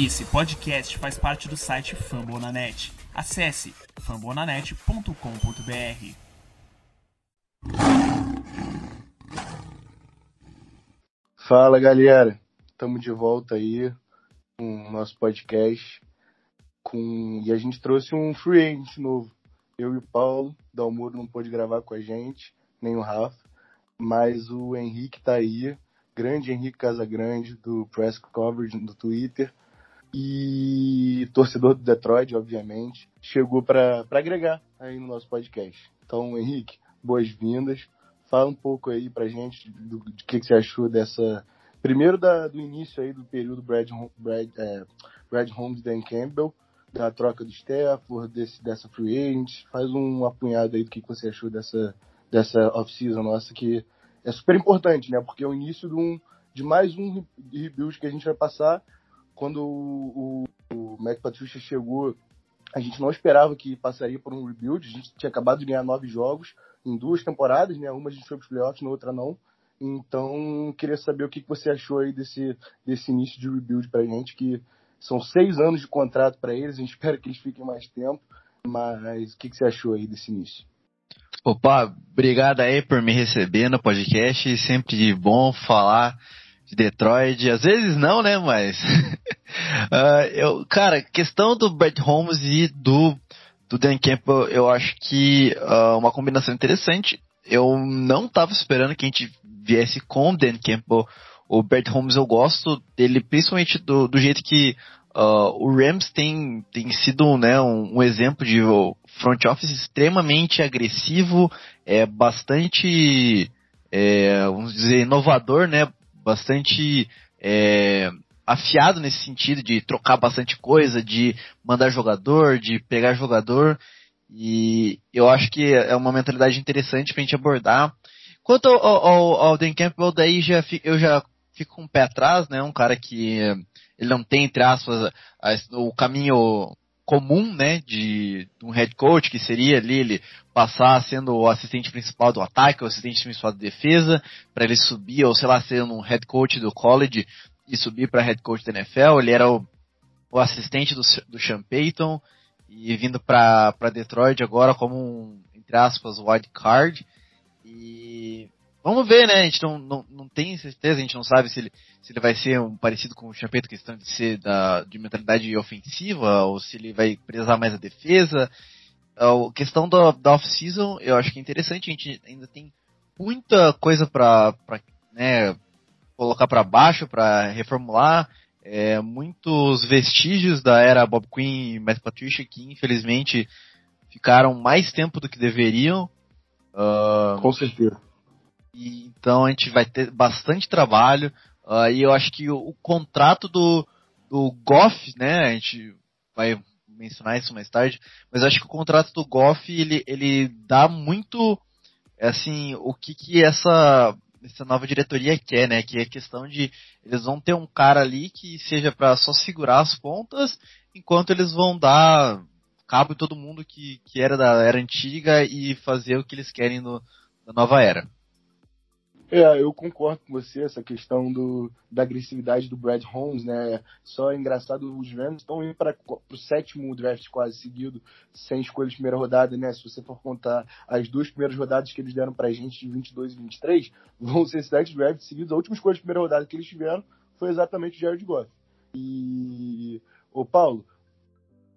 Esse podcast faz parte do site Fambonanet. Acesse fambonanet.com.br. Fala galera, estamos de volta aí com o nosso podcast com... e a gente trouxe um free agent novo. Eu e o Paulo, Dalmuro não pôde gravar com a gente, nem o Rafa, mas o Henrique tá aí, grande Henrique Casagrande do Press Coverage do Twitter e torcedor do Detroit, obviamente, chegou para agregar aí no nosso podcast. Então, Henrique, boas-vindas. Fala um pouco aí pra gente do, do que, que, você achou dessa. Primeiro da, do início aí do período Brad, Brad, é, Brad Holmes Dan Campbell, da troca do Stafford, desse, dessa free agent. Faz um apunhado aí do que, que você achou dessa, dessa off-season nossa, que é super importante, né? Porque é o início de, um, de mais um rebuild que a gente vai passar quando o, o, o Mac Patricia chegou, a gente não esperava que passaria por um rebuild. A gente tinha acabado de ganhar nove jogos em duas temporadas, né? Uma a gente foi para os playoffs, na outra não. Então, queria saber o que você achou aí desse, desse início de rebuild para a gente, que são seis anos de contrato para eles, a gente espera que eles fiquem mais tempo, mas o que você achou aí desse início? Opa, obrigado aí por me receber no podcast, sempre bom falar de Detroit. Às vezes não, né? Mas. Uh, eu, cara, questão do Brett Holmes e do, do Dan Campbell, eu acho que uh, uma combinação interessante. Eu não estava esperando que a gente viesse com o Dan Campbell. O Brett Holmes eu gosto dele, principalmente do, do jeito que uh, o Rams tem, tem sido né, um, um exemplo de front office extremamente agressivo, é bastante, é, vamos dizer, inovador, né? bastante é, afiado nesse sentido de trocar bastante coisa, de mandar jogador, de pegar jogador. E eu acho que é uma mentalidade interessante para a gente abordar. Quanto ao, ao, ao Dan Campbell, daí já, eu já fico com um pé atrás, né? Um cara que ele não tem, entre aspas, o caminho comum, né, de, de, um head coach, que seria ali ele passar sendo o assistente principal do ataque, o assistente principal da defesa, para ele subir, ou sei lá, sendo um head coach do college e subir para head coach da NFL. Ele era o, o assistente do, do Sean Payton e vindo para Detroit agora como um, entre aspas, wild card. E Vamos ver, né? A gente não, não, não tem certeza, a gente não sabe se ele, se ele vai ser um parecido com o Champeto, questão de ser da, de mentalidade ofensiva, ou se ele vai prezar mais a defesa. A questão da, da off-season, eu acho que é interessante, a gente ainda tem muita coisa para né, colocar para baixo, para reformular. É, muitos vestígios da era Bob Quinn e Matt Patricia que infelizmente ficaram mais tempo do que deveriam. Uh, Com certeza. E, então a gente vai ter bastante trabalho. Uh, e eu acho que o, o, contrato do, do Goff, né? A gente vai mencionar isso mais tarde, mas acho que o contrato do Goff ele, ele dá muito assim o que que essa essa nova diretoria quer, né? Que é questão de eles vão ter um cara ali que seja para só segurar as pontas, enquanto eles vão dar cabo em todo mundo que, que era da era antiga e fazer o que eles querem no, na nova era. É, eu concordo com você, essa questão do, da agressividade do Brad Holmes, né? Só é engraçado, os Rams estão indo para o sétimo draft quase seguido, sem escolha de primeira rodada, né? Se você for contar as duas primeiras rodadas que eles deram pra gente, de 22 e 23, vão ser sete drafts seguidos. A última escolha de primeira rodada que eles tiveram foi exatamente o Jared Goff. E, ô Paulo,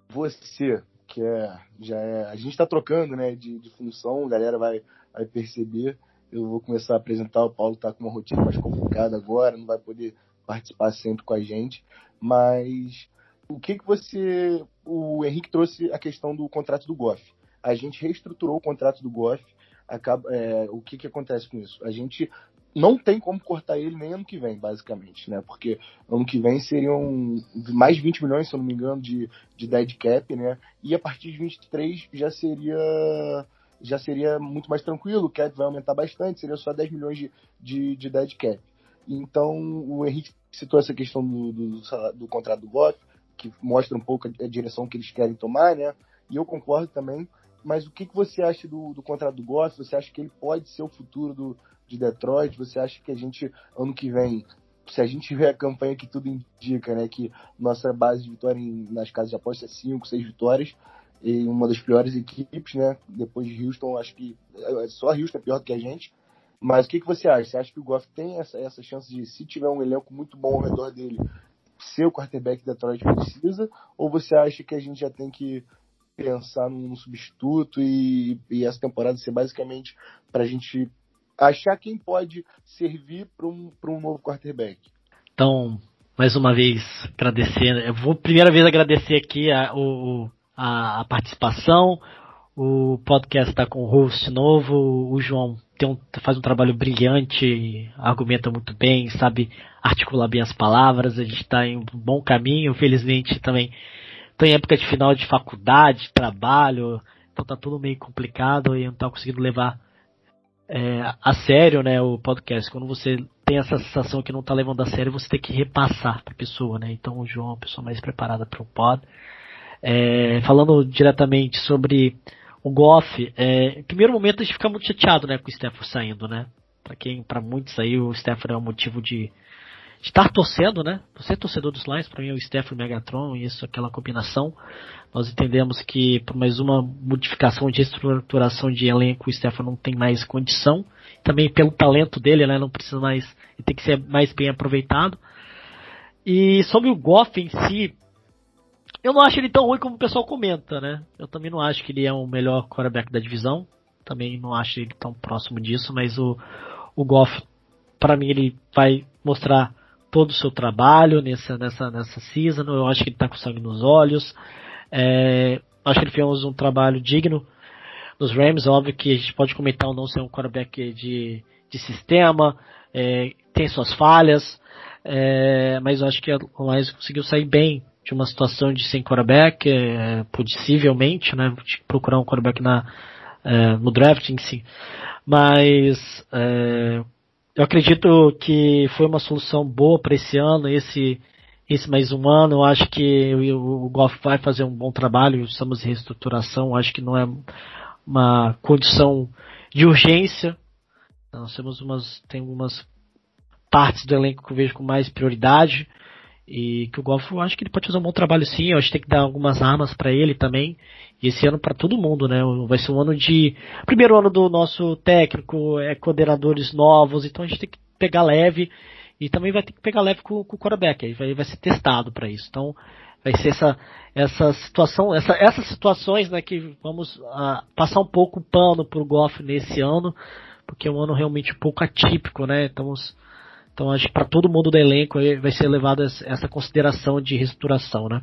você, que é, já é, a gente está trocando, né, de, de função, a galera vai, vai perceber eu vou começar a apresentar. O Paulo está com uma rotina mais complicada agora, não vai poder participar sempre com a gente. Mas o que, que você. O Henrique trouxe a questão do contrato do Goff. A gente reestruturou o contrato do Goff. É, o que, que acontece com isso? A gente não tem como cortar ele nem ano que vem, basicamente, né? Porque ano que vem seriam mais de 20 milhões, se eu não me engano, de, de dead cap, né? E a partir de 23 já seria já seria muito mais tranquilo, o cap vai aumentar bastante, seria só 10 milhões de, de, de dead cap. Então, o Henrique citou essa questão do, do, do contrato do Goff, que mostra um pouco a, a, direção que eles querem tomar, né? E eu concordo também. Mas o que, que você acha do, do contrato do Goff? Você acha que ele pode ser o futuro do, de Detroit? Você acha que a gente, ano que vem, se a gente vê a campanha que tudo indica, né, que nossa base de vitória em, nas casas de aposta é 5, 6 vitórias, e uma das piores equipes, né, depois de Houston, acho que é, só Houston é pior do que a gente, mas o que, que você acha? Você acha que o Goff tem essa, essa chance de, se tiver um elenco muito bom ao redor dele, ser o quarterback que Detroit precisa? Ou você acha que a gente já tem que pensar num substituto e, e essa temporada ser basicamente para a gente achar quem pode servir para um, um novo quarterback? Então, mais uma vez, agradecer. Eu vou primeira vez agradecer aqui a, o, a, a participação. O podcast está com o host novo. O João um, faz um trabalho brilhante, argumenta muito bem, sabe articular bem as palavras. A gente está em um bom caminho. Felizmente também estou em época de final de faculdade, trabalho, então tá tudo meio complicado e não tá conseguindo levar é, a sério, né, o podcast. Quando você tem essa sensação que não tá levando a sério, você tem que repassar para a pessoa, né? Então o João é a pessoa mais preparada para o pod. É, falando diretamente sobre o Goff, é, em primeiro momento a gente fica muito chateado, né, com o Stafford saindo, né? Para quem, para muitos aí, o Stafford é um motivo de, de estar torcendo, né? Você é torcedor dos Lions, para mim é o Stafford Megatron, isso, aquela combinação. Nós entendemos que por mais uma modificação de estruturação de elenco, o Stafford não tem mais condição. Também pelo talento dele, né? Não precisa mais, ele tem que ser mais bem aproveitado. E sobre o Goff em si, eu não acho ele tão ruim como o pessoal comenta, né? Eu também não acho que ele é o melhor quarterback da divisão. Também não acho ele tão próximo disso, mas o, o Goff, para mim, ele vai mostrar todo o seu trabalho nessa, nessa, nessa season. Eu acho que ele tá com sangue nos olhos. É, acho que ele fez um trabalho digno nos Rams. Óbvio que a gente pode comentar ou não ser um quarterback de, de sistema, é, tem suas falhas, é, mas eu acho que o Lions conseguiu sair bem de uma situação de sem quarterback, é, possivelmente, né? Procurar um quarterback na, é, no draft em si. Mas é, eu acredito que foi uma solução boa para esse ano, esse, esse mais um ano. Eu acho que o, o vai fazer um bom trabalho, estamos em reestruturação, eu acho que não é uma condição de urgência. Nós temos umas, tem algumas partes do elenco que eu vejo com mais prioridade. E que o Golf, eu acho que ele pode fazer um bom trabalho sim. Eu acho que tem que dar algumas armas para ele também. E esse ano para todo mundo, né? Vai ser um ano de. Primeiro ano do nosso técnico, é coordenadores novos, então a gente tem que pegar leve. E também vai ter que pegar leve com, com o quarterback. Aí vai, vai ser testado para isso. Então vai ser essa, essa situação, essa, essas situações, né, que vamos uh, passar um pouco o pano pro Golf nesse ano, porque é um ano realmente um pouco atípico, né? Estamos então acho que para todo mundo do elenco vai ser levada essa consideração de reestruturação, né?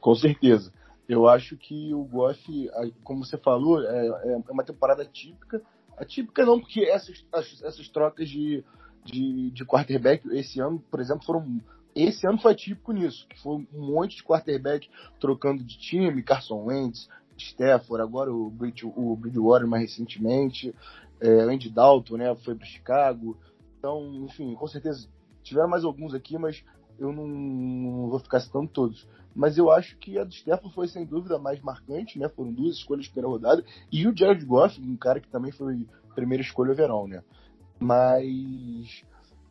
Com certeza. Eu acho que o Goff, como você falou, é, é, é uma temporada típica. Atípica não, porque essas, essas trocas de, de, de quarterback esse ano, por exemplo, foram esse ano foi típico nisso, que foi um monte de quarterback trocando de time, Carson Wentz, Stafford, agora o, Bridge, o Bridgewater mais recentemente é, Andy Dalton, né, foi para Chicago. Então, enfim, com certeza tiveram mais alguns aqui, mas eu não, não, vou ficar citando todos. Mas eu acho que a do Stefan foi sem dúvida mais marcante, né? Foram duas escolhas de primeira rodada. E o Jared Goff, um cara que também foi primeira escolha overall, né? Mas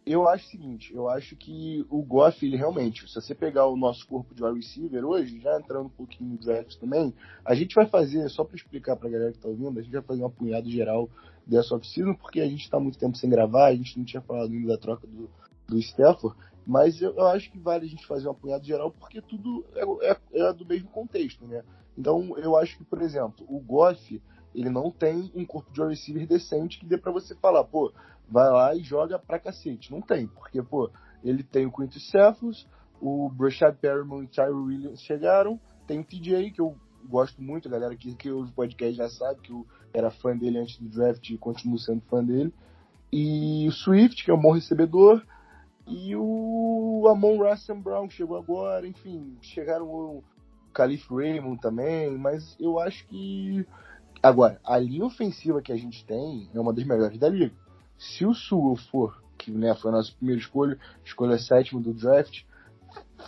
eu acho o seguinte, eu acho que o Goff, ele realmente, se você pegar o nosso corpo de wide receiver hoje, já entrando um pouquinho no draft também, a gente vai fazer, só para explicar pra galera que tá ouvindo, a gente vai fazer um apunhado geral dessa off-season, porque a gente tá muito tempo sem gravar, a gente não tinha falado ainda da troca do, do Stafford, mas eu, eu acho que vale a gente fazer um apunhado geral, porque tudo é, é, é do mesmo contexto, né? Então, eu acho que, por exemplo, o Goff, ele não tem um corpo de receiver decente que dê para você falar, pô, vai lá e joga pra cacete. Não tem, porque, pô, ele tem o Quintus Cephas, o Brashad Perriman e o Tyree Williams chegaram, tem o TJ, que eu gosto muito, a galera que, que o podcast já sabe que eu era fã dele antes do draft e continuo sendo fã dele. E o Swift, que é um bom recebedor, e o Amon Russell Brown, que chegou agora, enfim, chegaram o Calif Raymond também, mas eu acho que. Agora, a linha ofensiva que a gente tem é uma das melhores da liga. Se o Sul for, que né, foi a nossa primeira escolha, escolha sétima do draft,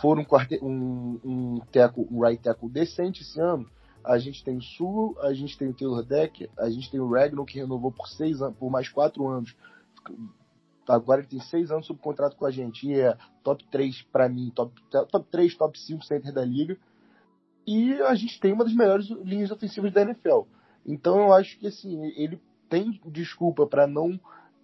for um, quarte... um, um, teco, um right tackle decente esse ano, a gente tem o Sul, a gente tem o Taylor Deck, a gente tem o Ragnar que renovou por seis por mais quatro anos, agora ele tem seis anos sob contrato com a gente. E é top 3 para mim, top, top 3, top 5 center da liga. E a gente tem uma das melhores linhas ofensivas da NFL. Então eu acho que assim, ele tem desculpa para não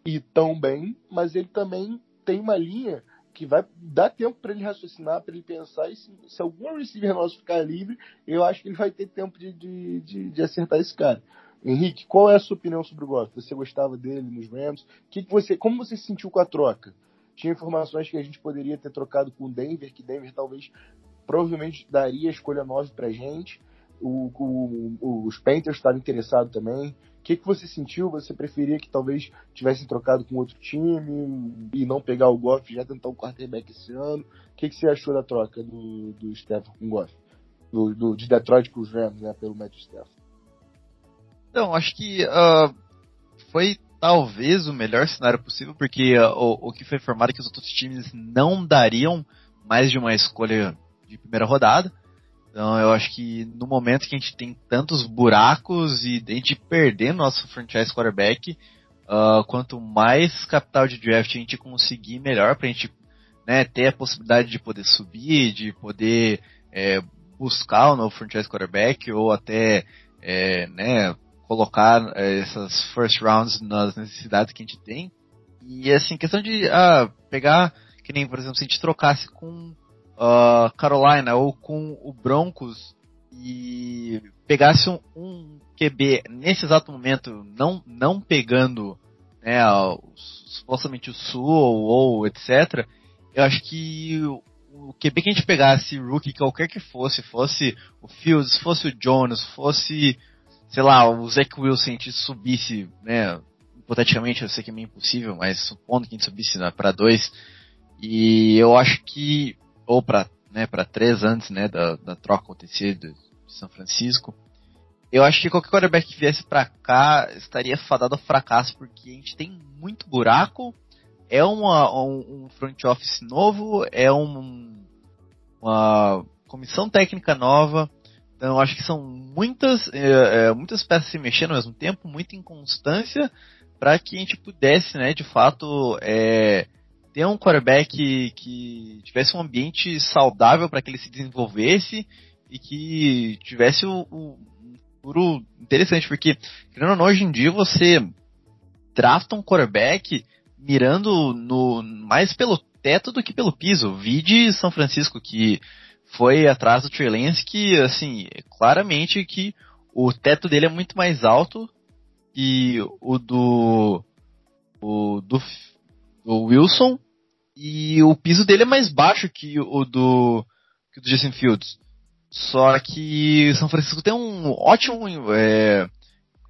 ir tão bem, mas ele também tem uma linha que vai dar tempo para ele raciocinar, para ele pensar. E se, se algum receiver nosso ficar livre, eu acho que ele vai ter tempo de, de, de, de acertar esse cara. Henrique, qual é a sua opinião sobre o Goff? Você gostava dele nos Rams? Que que você, como você se sentiu com a troca? Tinha informações que a gente poderia ter trocado com o Denver, que Denver talvez provavelmente daria a escolha 9 pra gente. O, o, os Panthers estavam interessados também. Que, que você sentiu? Você preferia que talvez tivessem trocado com outro time e não pegar o Goff já tentar um quarterback esse ano? O que, que você achou da troca do, do Stafford com o Goff? Do, do, de Detroit com os Rams, né? Pelo Matt Stafford. Então, acho que uh, foi talvez o melhor cenário possível, porque uh, o, o que foi informado é que os outros times não dariam mais de uma escolha de primeira rodada. Então eu acho que no momento que a gente tem tantos buracos e a gente perder nosso franchise quarterback, uh, quanto mais capital de draft a gente conseguir, melhor pra gente né, ter a possibilidade de poder subir, de poder é, buscar o novo franchise quarterback ou até é, né, colocar é, essas first rounds nas necessidades que a gente tem. E assim, questão de ah, pegar, que nem por exemplo, se a gente trocasse com uh, Carolina ou com o Broncos e pegasse um, um, QB nesse exato momento, não, não pegando né, supostamente o Sul ou, ou etc., eu acho que o, QB que a gente pegasse, rookie, qualquer que fosse, fosse o Fields, fosse o Jones, fosse, sei lá, o Zach Wilson, a gente subisse, né, hipoteticamente, eu sei que é meio impossível, mas supondo que a gente subisse né, para dois, e eu acho que ou para né, para três antes né, da, da troca acontecer de São Francisco. Eu acho que qualquer quarterback que viesse para cá estaria fadado ao fracasso, porque a gente tem muito buraco, é uma, um, um front office novo, é um, uma comissão técnica nova, então acho que são muitas, é, é, muitas peças se mexendo ao mesmo tempo, muita inconstância, para que a gente pudesse, né, de fato, é, ter um quarterback que, que tivesse um ambiente saudável para que ele se desenvolvesse e que tivesse o, o futuro interessante, porque, querendo ou não, hoje em dia você drafta um quarterback mirando no, mais pelo teto do que pelo piso. Vide São Francisco, que foi atrás do Trey Lance, que, assim, claramente que o teto dele é muito mais alto e o do, o do, do Wilson e o piso dele é mais baixo que o do, que do Justin Fields. Só que São Francisco tem um ótimo é,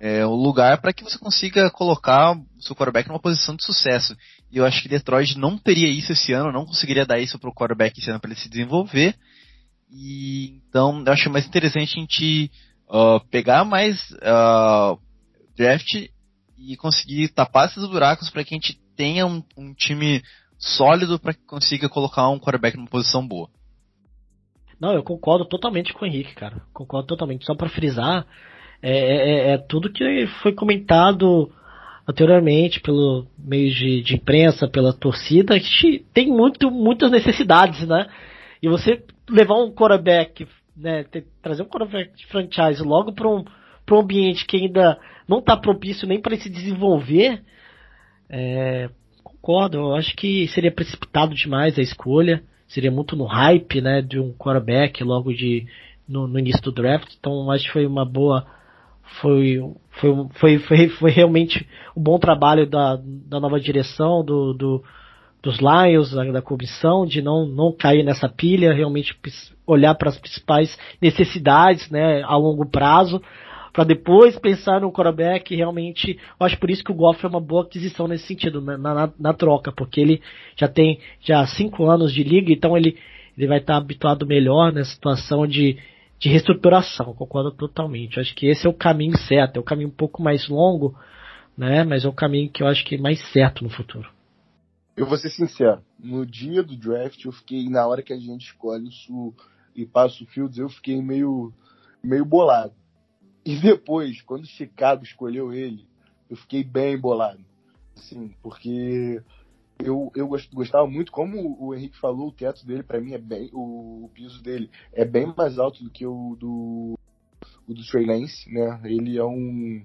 é, um lugar para que você consiga colocar seu quarterback numa posição de sucesso. E eu acho que Detroit não teria isso esse ano, não conseguiria dar isso para o quarterback esse ano para ele se desenvolver. E então eu acho mais interessante a gente uh, pegar mais uh, draft e conseguir tapar esses buracos para que a gente tenha um, um time sólido para que consiga colocar um quarterback numa posição boa. Não, eu concordo totalmente com o Henrique, cara. Concordo totalmente. Só para frisar, é, é, é, é, tudo que foi comentado anteriormente pelo meio de, de imprensa, pela torcida, que tem muito, muitas necessidades, né? E você levar um quarterback, né, ter, trazer um quarterback de franchise logo para um, um ambiente que ainda não está propício nem para se desenvolver, é, concordo. Eu acho que seria precipitado demais a escolha. Seria muito no hype, né, de um quarterback logo de no, no início do draft. Então acho que foi uma boa foi foi, foi, foi, foi realmente um bom trabalho da, da nova direção do, do dos Lions, da, da comissão, de não, não cair nessa pilha, realmente olhar para as principais necessidades né, a longo prazo para depois pensar no quarterback realmente, eu acho por isso que o Goff é uma boa aquisição nesse sentido, na, na, na troca, porque ele já tem já cinco anos de liga, então ele, ele vai estar habituado melhor nessa situação de, de reestruturação, concordo totalmente. Eu acho que esse é o caminho certo, é o caminho um pouco mais longo, né, mas é o caminho que eu acho que é mais certo no futuro. Eu vou ser sincero, no dia do draft eu fiquei, na hora que a gente escolhe o Sul e passa o Fields, eu fiquei meio, meio bolado e depois, quando Chicago escolheu ele, eu fiquei bem bolado. Assim, porque eu, eu gostava muito, como o Henrique falou, o teto dele para mim é bem, o, piso dele é bem mais alto do que o do o do Trey Lance, né? Ele é um,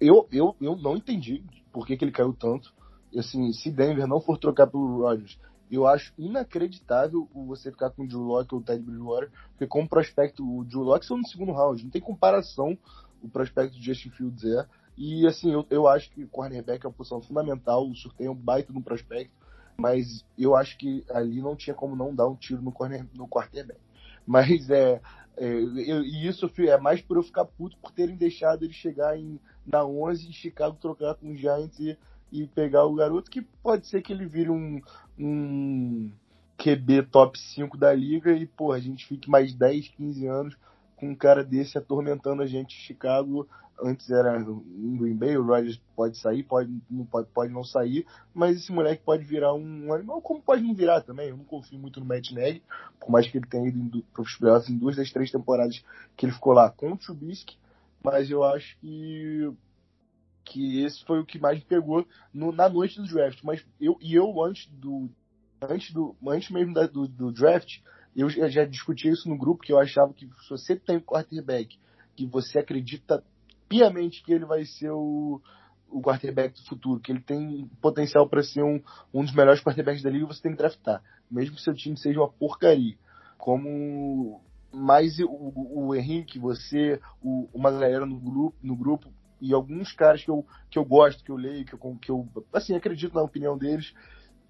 eu, eu, eu não entendi por que, que ele caiu tanto. Assim, se Denver não for trocar pelo Rodgers, eu acho inacreditável você ficar com o Drew Locke ou o Ted Bridgewater, porque como prospecto, o Drew Locke são no segundo round, não tem comparação o prospecto de Justin Fields é. E assim, eu, eu acho que o cornerback é uma posição fundamental, o Surtain é um baita no prospecto, mas eu acho que ali não tinha como não dar um tiro no, corner, no quarterback. Mas é, é eu, e isso é mais por eu ficar puto por terem deixado ele chegar em, na 11 em Chicago trocar com os Giants e, e pegar o garoto, que pode ser que ele vire um, um QB top 5 da liga e, pô, a gente fique mais 10, 15 anos com um cara desse atormentando a gente em Chicago. Antes era em Green Bay, o Rodgers pode sair, pode não, pode, pode não sair, mas esse moleque pode virar um animal, como pode não virar também. Eu não confio muito no Matt Nagy, por mais que ele tenha ido para os playoffs em duas das três temporadas que ele ficou lá com o Trubisky, mas eu acho que que esse foi o que mais me pegou no, na noite do draft. Mas eu e eu antes do antes do antes mesmo da, do, do draft eu já discuti isso no grupo, que eu achava que se você tem um quarterback que você acredita piamente que ele vai ser o, o quarterback do futuro, que ele tem potencial para ser um, um dos melhores quarterbacks da liga, você tem que draftar. Mesmo que seu time seja uma porcaria. Como mais o, o Henrique, você, o, uma galera no grupo, no grupo e alguns caras que eu, que eu gosto, que eu leio, que eu, que eu assim, acredito na opinião deles,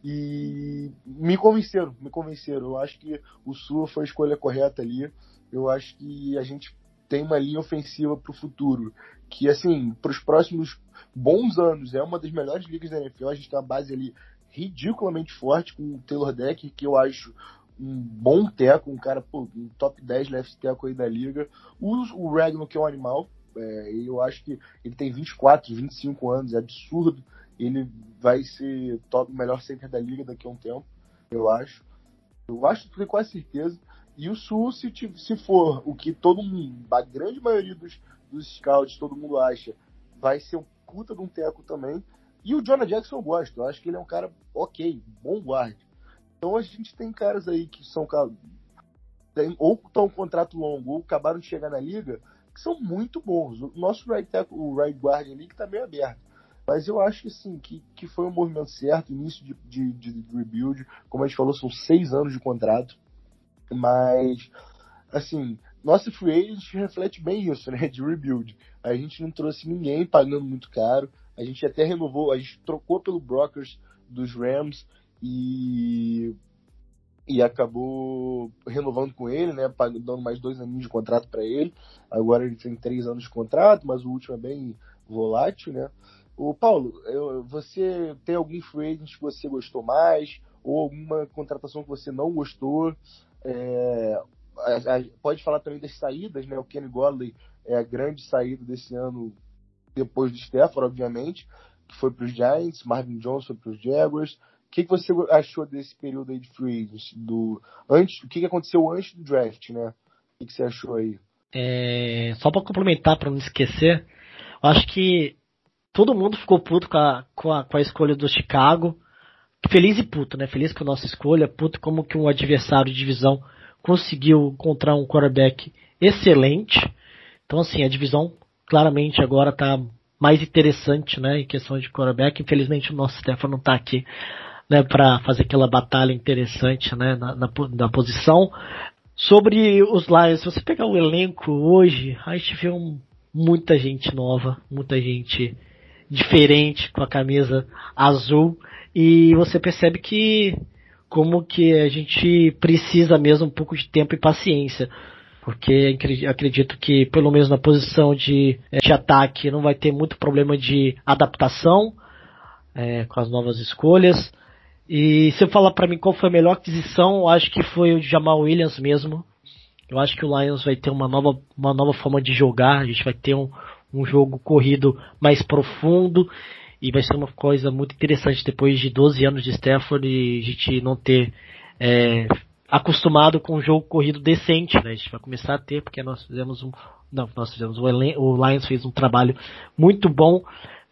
e me convenceram, me convenceram. Eu acho que o Sul foi a escolha correta ali. Eu acho que a gente tem uma linha ofensiva para o futuro, que assim, para os próximos bons anos, é uma das melhores ligas da NFL. A gente tem uma base ali ridiculamente forte com o Taylor Decker, que eu acho um bom teco, um cara, pô, um top 10 left teco aí da liga. O, o Ragnar, que é um animal, é, eu acho que ele tem 24, 25 anos, é absurdo ele vai ser top, melhor center da liga daqui a um tempo, eu acho. Eu acho, tenho quase certeza. E o Sul, se, se for o que todo mundo, a grande maioria dos, dos scouts, todo mundo acha, vai ser um puta de um teco também. E o Jonah Jackson eu gosto, eu acho que ele é um cara ok, bom guarda. Então a gente tem caras aí que são tem, ou estão um contrato longo ou acabaram de chegar na liga, que são muito bons. O nosso right tackle, o right guard ali, que está meio aberto. Mas eu acho que sim, que, que foi um movimento certo, início de, de, de rebuild. Como a gente falou, são seis anos de contrato. Mas, assim, nossa free agent reflete bem isso, né? De rebuild. A gente não trouxe ninguém pagando muito caro. A gente até renovou, a gente trocou pelo brokers dos Rams e e acabou renovando com ele, né, dando mais dois anos de contrato para ele. Agora ele tem três anos de contrato, mas o último é bem volátil, né? O Paulo, eu, você tem algum free agent que você gostou mais ou alguma contratação que você não gostou? É, a, a, pode falar também das saídas, né? O Kenny Godley é a grande saída desse ano depois do Stafford, obviamente, que foi para os Giants, Marvin Jones foi para os Jaguars. Que, que você achou desse período aí de free agents? Do, antes, o que, que aconteceu antes do draft, né? O que, que você achou aí? É, só para complementar, para não esquecer, eu acho que todo mundo ficou puto com a, com a, com a escolha do Chicago. Feliz e puto, né? Feliz com a nossa escolha, puto como que um adversário de divisão conseguiu encontrar um quarterback excelente. Então, assim, a divisão claramente agora está mais interessante, né, em questão de quarterback. Infelizmente, o nosso Stefano não está aqui, né, para fazer aquela batalha interessante, né, na, na, na, posição. Sobre os Lions, se você pegar o elenco hoje, a gente vê um, muita gente nova, muita gente diferente com a camisa azul. E você percebe que como que a gente precisa mesmo um pouco de tempo e paciência. Porque acredito que pelo menos na posição de, eh, de ataque não vai ter muito problema de adaptação é, com as novas escolhas e se eu falar para mim qual foi a melhor aquisição eu acho que foi o Jamal Williams mesmo. Eu acho que o Lions vai ter uma nova, uma nova forma de jogar. A gente vai ter um, um jogo corrido mais profundo e vai ser uma coisa muito interessante depois de 12 anos de Stafford e a gente não ter é, acostumado com um jogo corrido decente, né? A gente vai começar a ter porque nós fizemos um não, nós fizemos o, o Lions fez um trabalho muito bom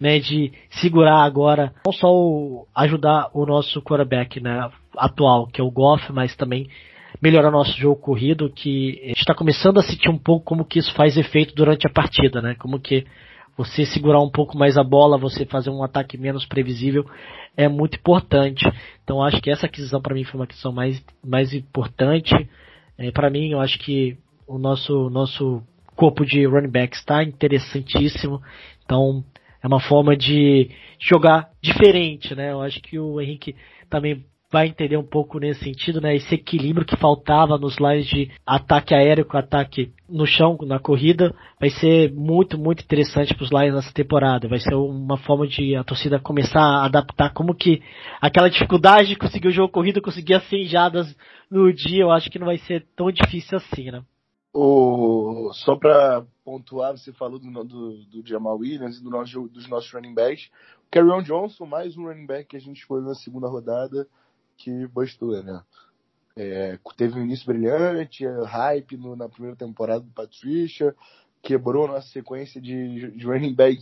né, de segurar agora, não só o, ajudar o nosso quarterback, né, atual, que é o Goff, mas também melhorar nosso jogo corrido, que a gente está começando a sentir um pouco como que isso faz efeito durante a partida, né, como que você segurar um pouco mais a bola, você fazer um ataque menos previsível é muito importante. Então acho que essa aquisição para mim foi uma aquisição mais, mais importante. É, para mim, eu acho que o nosso nosso corpo de running back está interessantíssimo. Então é uma forma de jogar diferente, né? Eu acho que o Henrique também vai entender um pouco nesse sentido, né? Esse equilíbrio que faltava nos lines de ataque aéreo com ataque no chão, na corrida, vai ser muito, muito interessante para os Lions nessa temporada. Vai ser uma forma de a torcida começar a adaptar como que aquela dificuldade de conseguir o jogo corrido, conseguir as 100 jadas no dia, eu acho que não vai ser tão difícil assim, né? O, só para pontuar, você falou do, do, do, Jamal Williams e do nosso, dos nossos running backs. Carrion Johnson, mais um running back que a gente escolheu na segunda rodada, que bastou, né? É, teve um início brilhante, é, hype no, na primeira temporada do Patricia, quebrou nossa sequência de, de running back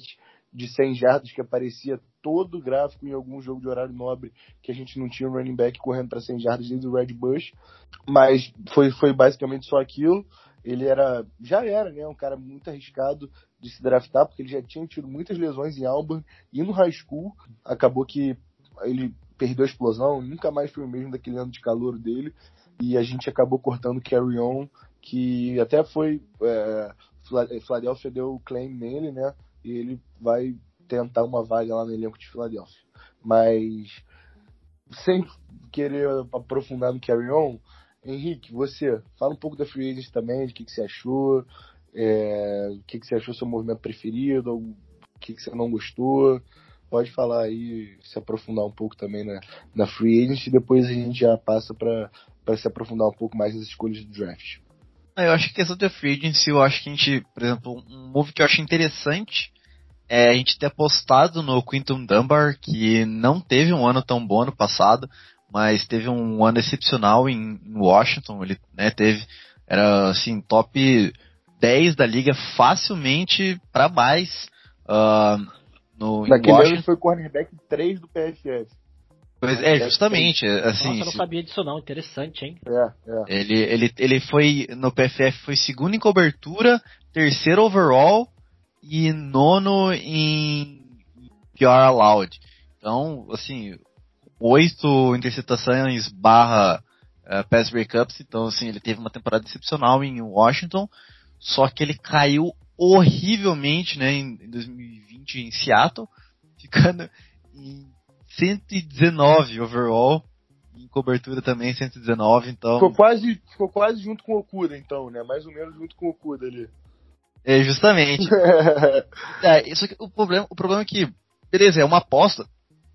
de 100 jardas que aparecia todo gráfico em algum jogo de horário nobre que a gente não tinha um running back correndo para 100 jardas desde o Red Bush, mas foi, foi basicamente só aquilo. Ele era, já era, né, um cara muito arriscado de se draftar, porque ele já tinha tido muitas lesões em Auburn e no high school. Acabou que ele perdeu a explosão, nunca mais foi o mesmo daquele ano de calor dele. E a gente acabou cortando Carry On, que até foi. É, Philadelphia deu o claim nele, né? E ele vai tentar uma vaga lá no elenco de Philadelphia. Mas, sem querer aprofundar no Carry On, Henrique, você, fala um pouco da Free Agents também, de que, que você achou, é, o que, que você achou seu movimento preferido, o que, que você não gostou pode falar aí, se aprofundar um pouco também na, na free agent e depois a gente já passa para se aprofundar um pouco mais nas escolhas do draft. Ah, eu acho que questão da free agency, eu acho que a gente, por exemplo, um move que eu acho interessante é a gente ter apostado no Quinton Dunbar, que não teve um ano tão bom no passado, mas teve um ano excepcional em, em Washington, ele né, teve, era assim, top 10 da liga facilmente para mais. Uh, no, Naquele ano ele foi cornerback 3 do PFF. Pois é, justamente. Assim, Nossa, eu não sabia disso não, interessante, hein? É, é. Ele, ele, ele foi, no PFF, foi segundo em cobertura, terceiro overall e nono em PR allowed. Então, assim, oito interceptações barra uh, pass breakups, então assim, ele teve uma temporada excepcional em Washington, só que ele caiu horrivelmente, né, em 2020 em Seattle, ficando em 119 overall, em cobertura também 119, então... Ficou quase, ficou quase junto com o Okuda, então, né, mais ou menos junto com o Okuda ali. É, justamente. é, isso aqui, o, problema, o problema é que, beleza, é uma aposta,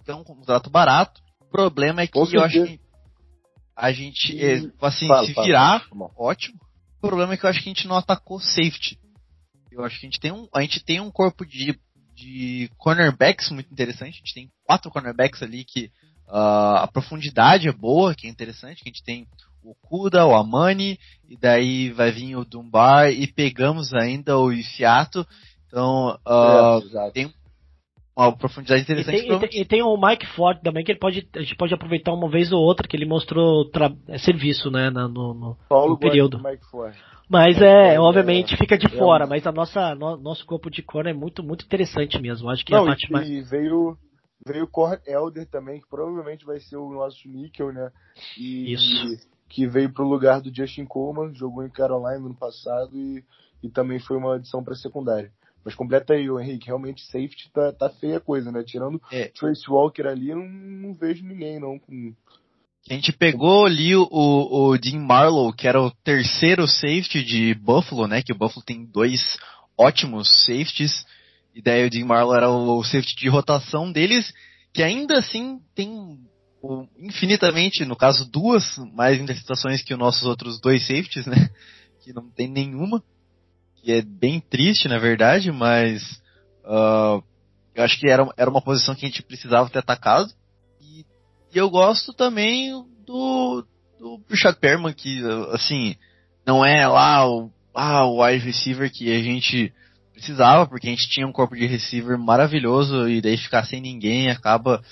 é um contrato barato, problema é que eu acho que a gente, é, assim, fala, se virar, fala, ótimo. O problema é que eu acho que a gente não atacou safety. Eu acho que a gente tem um, a gente tem um corpo de, de cornerbacks muito interessante. A gente tem quatro cornerbacks ali que uh, a profundidade é boa, que é interessante. Que a gente tem o Kuda, o Amani, e daí vai vir o Dumbar e pegamos ainda o Isiato. Então uh, é, tem uma profundidade interessante. E tem, e tem, e tem, o Mike Ford também, que ele pode, a gente pode aproveitar uma vez ou outra, que ele mostrou é, serviço né, no, no, no período. Mike Ford. Mas é, é obviamente é, fica de é, fora, mas a nossa no, nosso corpo de cor é muito muito interessante mesmo. Acho que Não, a parte e, mais e veio veio o Core Elder também, que provavelmente vai ser o nosso níquel, né? E, Isso. que veio pro lugar do Justin Coleman, jogou em Carolina no passado e, e também foi uma adição para secundária. Mas completa aí, o Henrique, realmente safety tá, tá feia a coisa, né? Tirando é. Trace Walker ali, eu não, não vejo ninguém não com a gente pegou ali o, o Dean Marlowe, que era o terceiro safety de Buffalo, né? Que o Buffalo tem dois ótimos safeties. E daí o Dean Marlowe era o safety de rotação deles, que ainda assim tem infinitamente, no caso, duas mais interceptações que os nossos outros dois safeties, né? Que não tem nenhuma. Que é bem triste, na verdade, mas uh, eu acho que era, era uma posição que a gente precisava ter atacado. E eu gosto também do, do Chuck Perman, que, assim, não é lá o, ah, o wide receiver que a gente precisava, porque a gente tinha um corpo de receiver maravilhoso e daí ficar sem ninguém acaba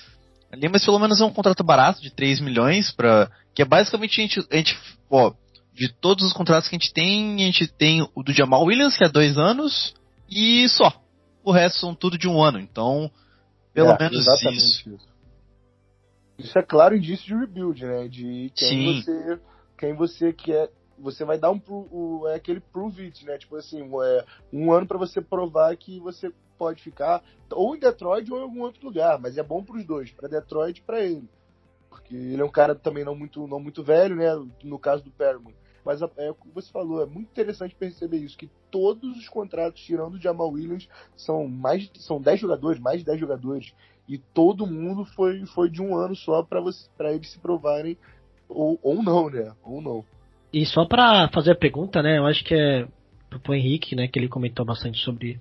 ali, mas pelo menos é um contrato barato de 3 milhões para que é basicamente a gente, a gente ó, de todos os contratos que a gente tem, a gente tem o do Jamal Williams, que é dois anos, e só. O resto são tudo de um ano, então pelo é, menos isso. isso. Isso é claro indício de rebuild, né? De quem Sim. você quem você quer você vai dar um o, é aquele prove it, né? Tipo assim, é, um ano para você provar que você pode ficar ou em Detroit ou em algum outro lugar, mas é bom para os dois, para Detroit e para ele, porque ele é um cara também não muito não muito velho, né? No caso do Perman. Mas é o que você falou, é muito interessante perceber isso, que todos os contratos, tirando o Jamal Williams, são mais são 10 jogadores, mais de 10 jogadores. E todo mundo foi, foi de um ano só para eles se provarem, ou, ou não, né? Ou não. E só para fazer a pergunta, né? Eu acho que é pro Henrique, né? Que ele comentou bastante sobre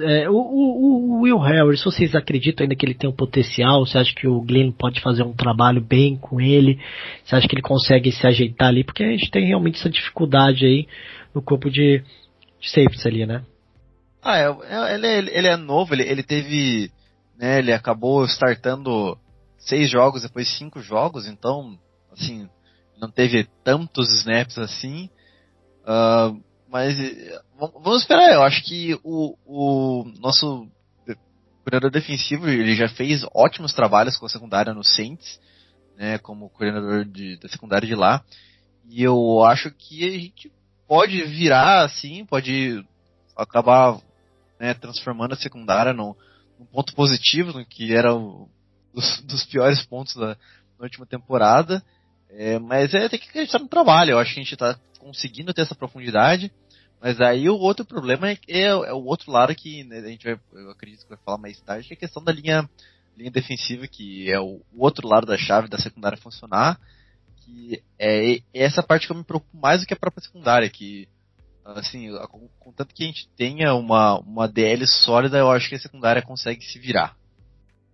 É, o, o, o, Will Harris, vocês acreditam ainda que ele tem um potencial? Você acha que o Glenn pode fazer um trabalho bem com ele? Você acha que ele consegue se ajeitar ali? Porque a gente tem realmente essa dificuldade aí no corpo de, de safeties ali, né? Ah, é, é ele, é, ele é novo, ele, ele teve. Né, ele acabou startando seis jogos, depois cinco jogos, então, assim, não teve tantos snaps assim. Uh, mas vamos esperar, eu acho que o, o nosso coordenador defensivo ele já fez ótimos trabalhos com a secundária no Saints, né, como coordenador de, da secundária de lá. E eu acho que a gente pode virar assim, pode acabar né, transformando a secundária num, num ponto positivo, no que era um dos, dos piores pontos da, da última temporada. É, mas é tem que acreditar no trabalho. Eu acho que a gente está conseguindo ter essa profundidade. Mas aí o outro problema é, é, é o outro lado que né, a gente vai, eu acredito que vai falar mais tarde, que é a questão da linha, linha defensiva, que é o, o outro lado da chave da secundária funcionar. Que é, essa parte que eu me preocupo mais do que a própria secundária, que assim, contanto que a gente tenha uma, uma DL sólida, eu acho que a secundária consegue se virar.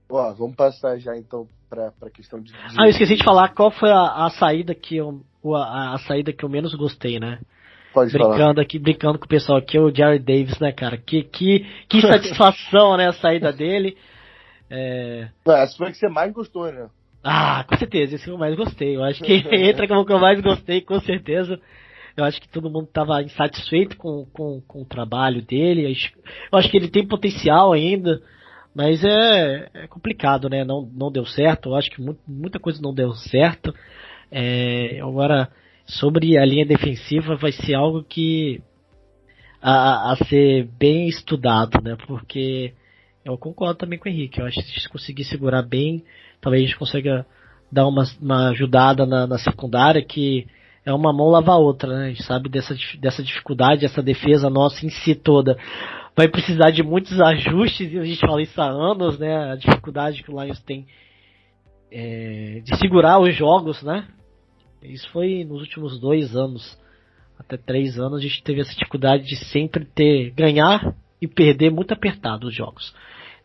Ó, vamos passar já então para a questão de, de, Ah, eu esqueci de falar qual foi a, a saída que eu a, a, saída que eu menos gostei, né? Pode brincando falar. aqui, brincando com o pessoal aqui, o Jared Davis, né, cara? Que que, que satisfação, né, a saída dele. É... Essa foi a que você mais gostou, né? Ah, com certeza, esse que eu mais gostei. Eu acho que entra como que eu mais gostei, com certeza. Eu acho que todo mundo estava insatisfeito com, com, com o trabalho dele. Eu acho que ele tem potencial ainda. Mas é, é complicado, né? Não, não deu certo. Eu acho que muita coisa não deu certo. É, agora, sobre a linha defensiva, vai ser algo que a, a ser bem estudado, né? Porque eu concordo também com o Henrique. Eu acho que se conseguir segurar bem, talvez a gente consiga dar uma, uma ajudada na, na secundária que é uma mão lavar a outra, né? A gente sabe dessa, dessa dificuldade, essa defesa nossa em si toda vai precisar de muitos ajustes, e a gente fala isso há anos, né? A dificuldade que o Lions tem é, de segurar os jogos, né? Isso foi nos últimos dois anos, até três anos, a gente teve essa dificuldade de sempre ter ganhar e perder muito apertado os jogos.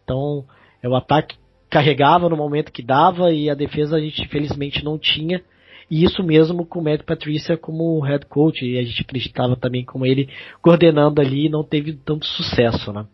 Então, é o ataque carregava no momento que dava e a defesa a gente infelizmente não tinha. E isso mesmo com o Matt Patrícia como head coach, e a gente acreditava também como ele coordenando ali não teve tanto sucesso, né?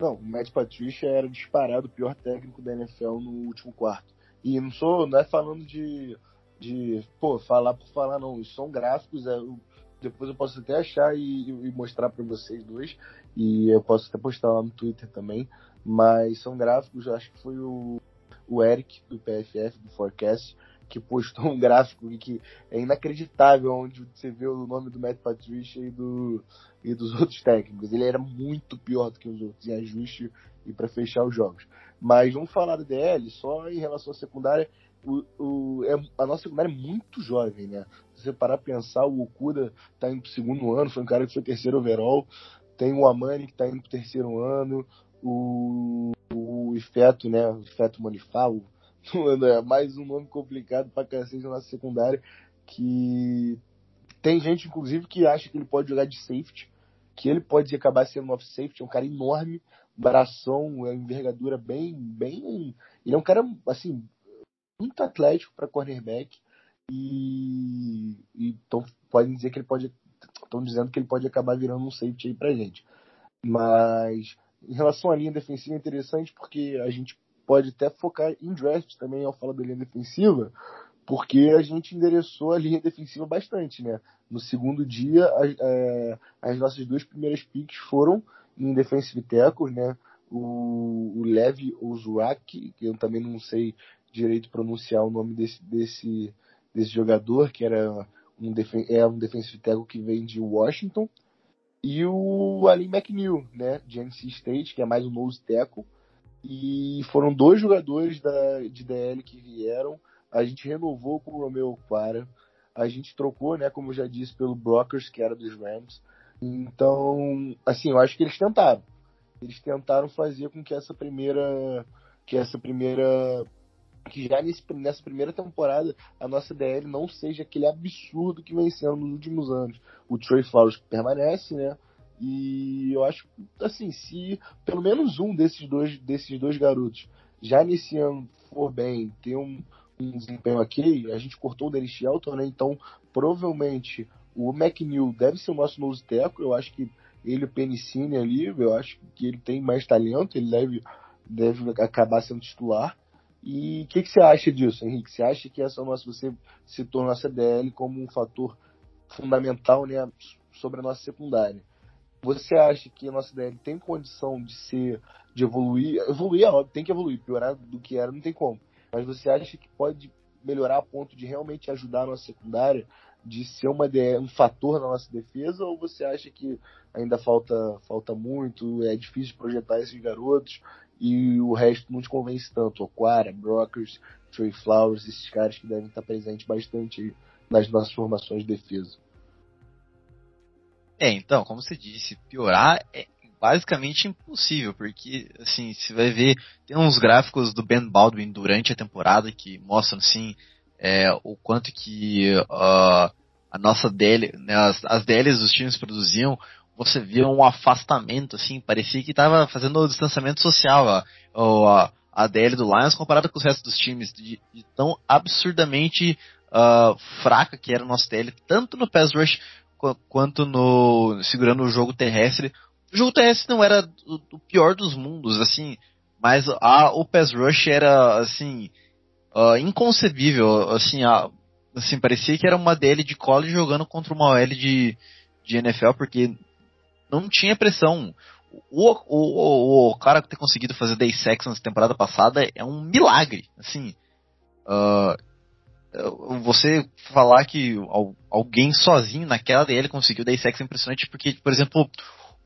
Não, o Matt Patricia era disparado o pior técnico da NFL no último quarto. E não sou, não é falando de, de pô, falar por falar não, isso são gráficos, é, eu, depois eu posso até achar e, e mostrar para vocês dois, e eu posso até postar lá no Twitter também, mas são gráficos, acho que foi o, o Eric do PFF, do Forecast, que postou um gráfico que é inacreditável, onde você vê o nome do Matt Patricia e, do, e dos outros técnicos. Ele era muito pior do que os outros em ajuste e para fechar os jogos. Mas vamos falar da DL, só em relação à secundária, o, o, é, a nossa secundária é muito jovem, né? Se você parar pensar, o Okuda tá indo pro segundo ano, foi um cara que foi terceiro overall, tem o Amani que tá indo pro terceiro ano, o, o Ifeto, né? O Ifeto Manifá, o Mano, é mais um nome complicado pra cacete na nossa secundária. Que tem gente, inclusive, que acha que ele pode jogar de safety. Que ele pode acabar sendo off safety. É um cara enorme, bração, é envergadura bem, bem. Ele é um cara, assim, muito atlético para cornerback. E, então podem dizer que ele pode. Estão dizendo que ele pode acabar virando um safety aí pra gente. Mas em relação à linha defensiva é interessante porque a gente pode até focar em draft também ao falar da linha defensiva, porque a gente endereçou a linha defensiva bastante, né? No segundo dia, é, as nossas duas primeiras picks foram em defensive tackles, né? O, o Levi Ozuak, que eu também não sei direito pronunciar o nome desse, desse, desse jogador, que era um, é um defensive tackle que vem de Washington, e o Ali McNeil, né, de NC State, que é mais um nose tackle, e foram dois jogadores da, de DL que vieram, a gente renovou com o Romeo Para, a gente trocou, né, como eu já disse, pelo Brockers, que era dos Rams, então, assim, eu acho que eles tentaram. Eles tentaram fazer com que essa primeira que essa primeira que já nesse, nessa primeira temporada a nossa DL não seja aquele absurdo que vem sendo nos últimos anos. O Trey Flowers permanece, né? E eu acho, assim, se pelo menos um desses dois, desses dois garotos já nesse ano for bem, ter um, um desempenho ok, a gente cortou o Dennis Shelton, né? Então, provavelmente o McNeil deve ser o nosso nose tackle. Eu acho que ele, o Penicine ali, eu acho que ele tem mais talento, ele deve, deve acabar sendo titular. E o que, que, você acha disso, Henrique? Você acha que essa nossa, você citou nossa DL como um fator fundamental né, sobre a nossa secundária? Você acha que a nossa DL tem condição de ser, de evoluir? Evoluir é óbvio, tem que evoluir, piorar do que era não tem como. Mas você acha que pode melhorar a ponto de realmente ajudar a nossa secundária, de ser uma um fator na nossa defesa, ou você acha que ainda falta, falta muito, é difícil projetar esses garotos e o resto não te convence tanto. Aquara, Brockers, Trey Flowers, esses caras que devem estar presentes bastante nas nossas formações de defesa. É, então, como você disse, piorar é basicamente impossível, porque, assim, você vai ver, tem uns gráficos do Ben Baldwin durante a temporada que mostram, assim, é, o quanto que uh, a nossa DL, né, as, as DLs dos times produziam, você via um afastamento, assim, parecia que estava fazendo o distanciamento social, a, a, DL do Lions comparada com os restos dos times, de, de tão absurdamente uh, fraca que era o nosso DL, tanto no pass rush quanto no segurando o jogo terrestre. O jogo terrestre não era o, pior dos mundos, assim, mas a, o pass rush era, assim, uh, inconcebível, assim, a, assim, parecia que era uma DL de college jogando contra uma OL de, de NFL, porque não tinha pressão. O, o, o, o cara ter conseguido fazer day sex na temporada passada é um milagre. Assim, uh, você falar que alguém sozinho naquela DL conseguiu day sex é impressionante porque, por exemplo,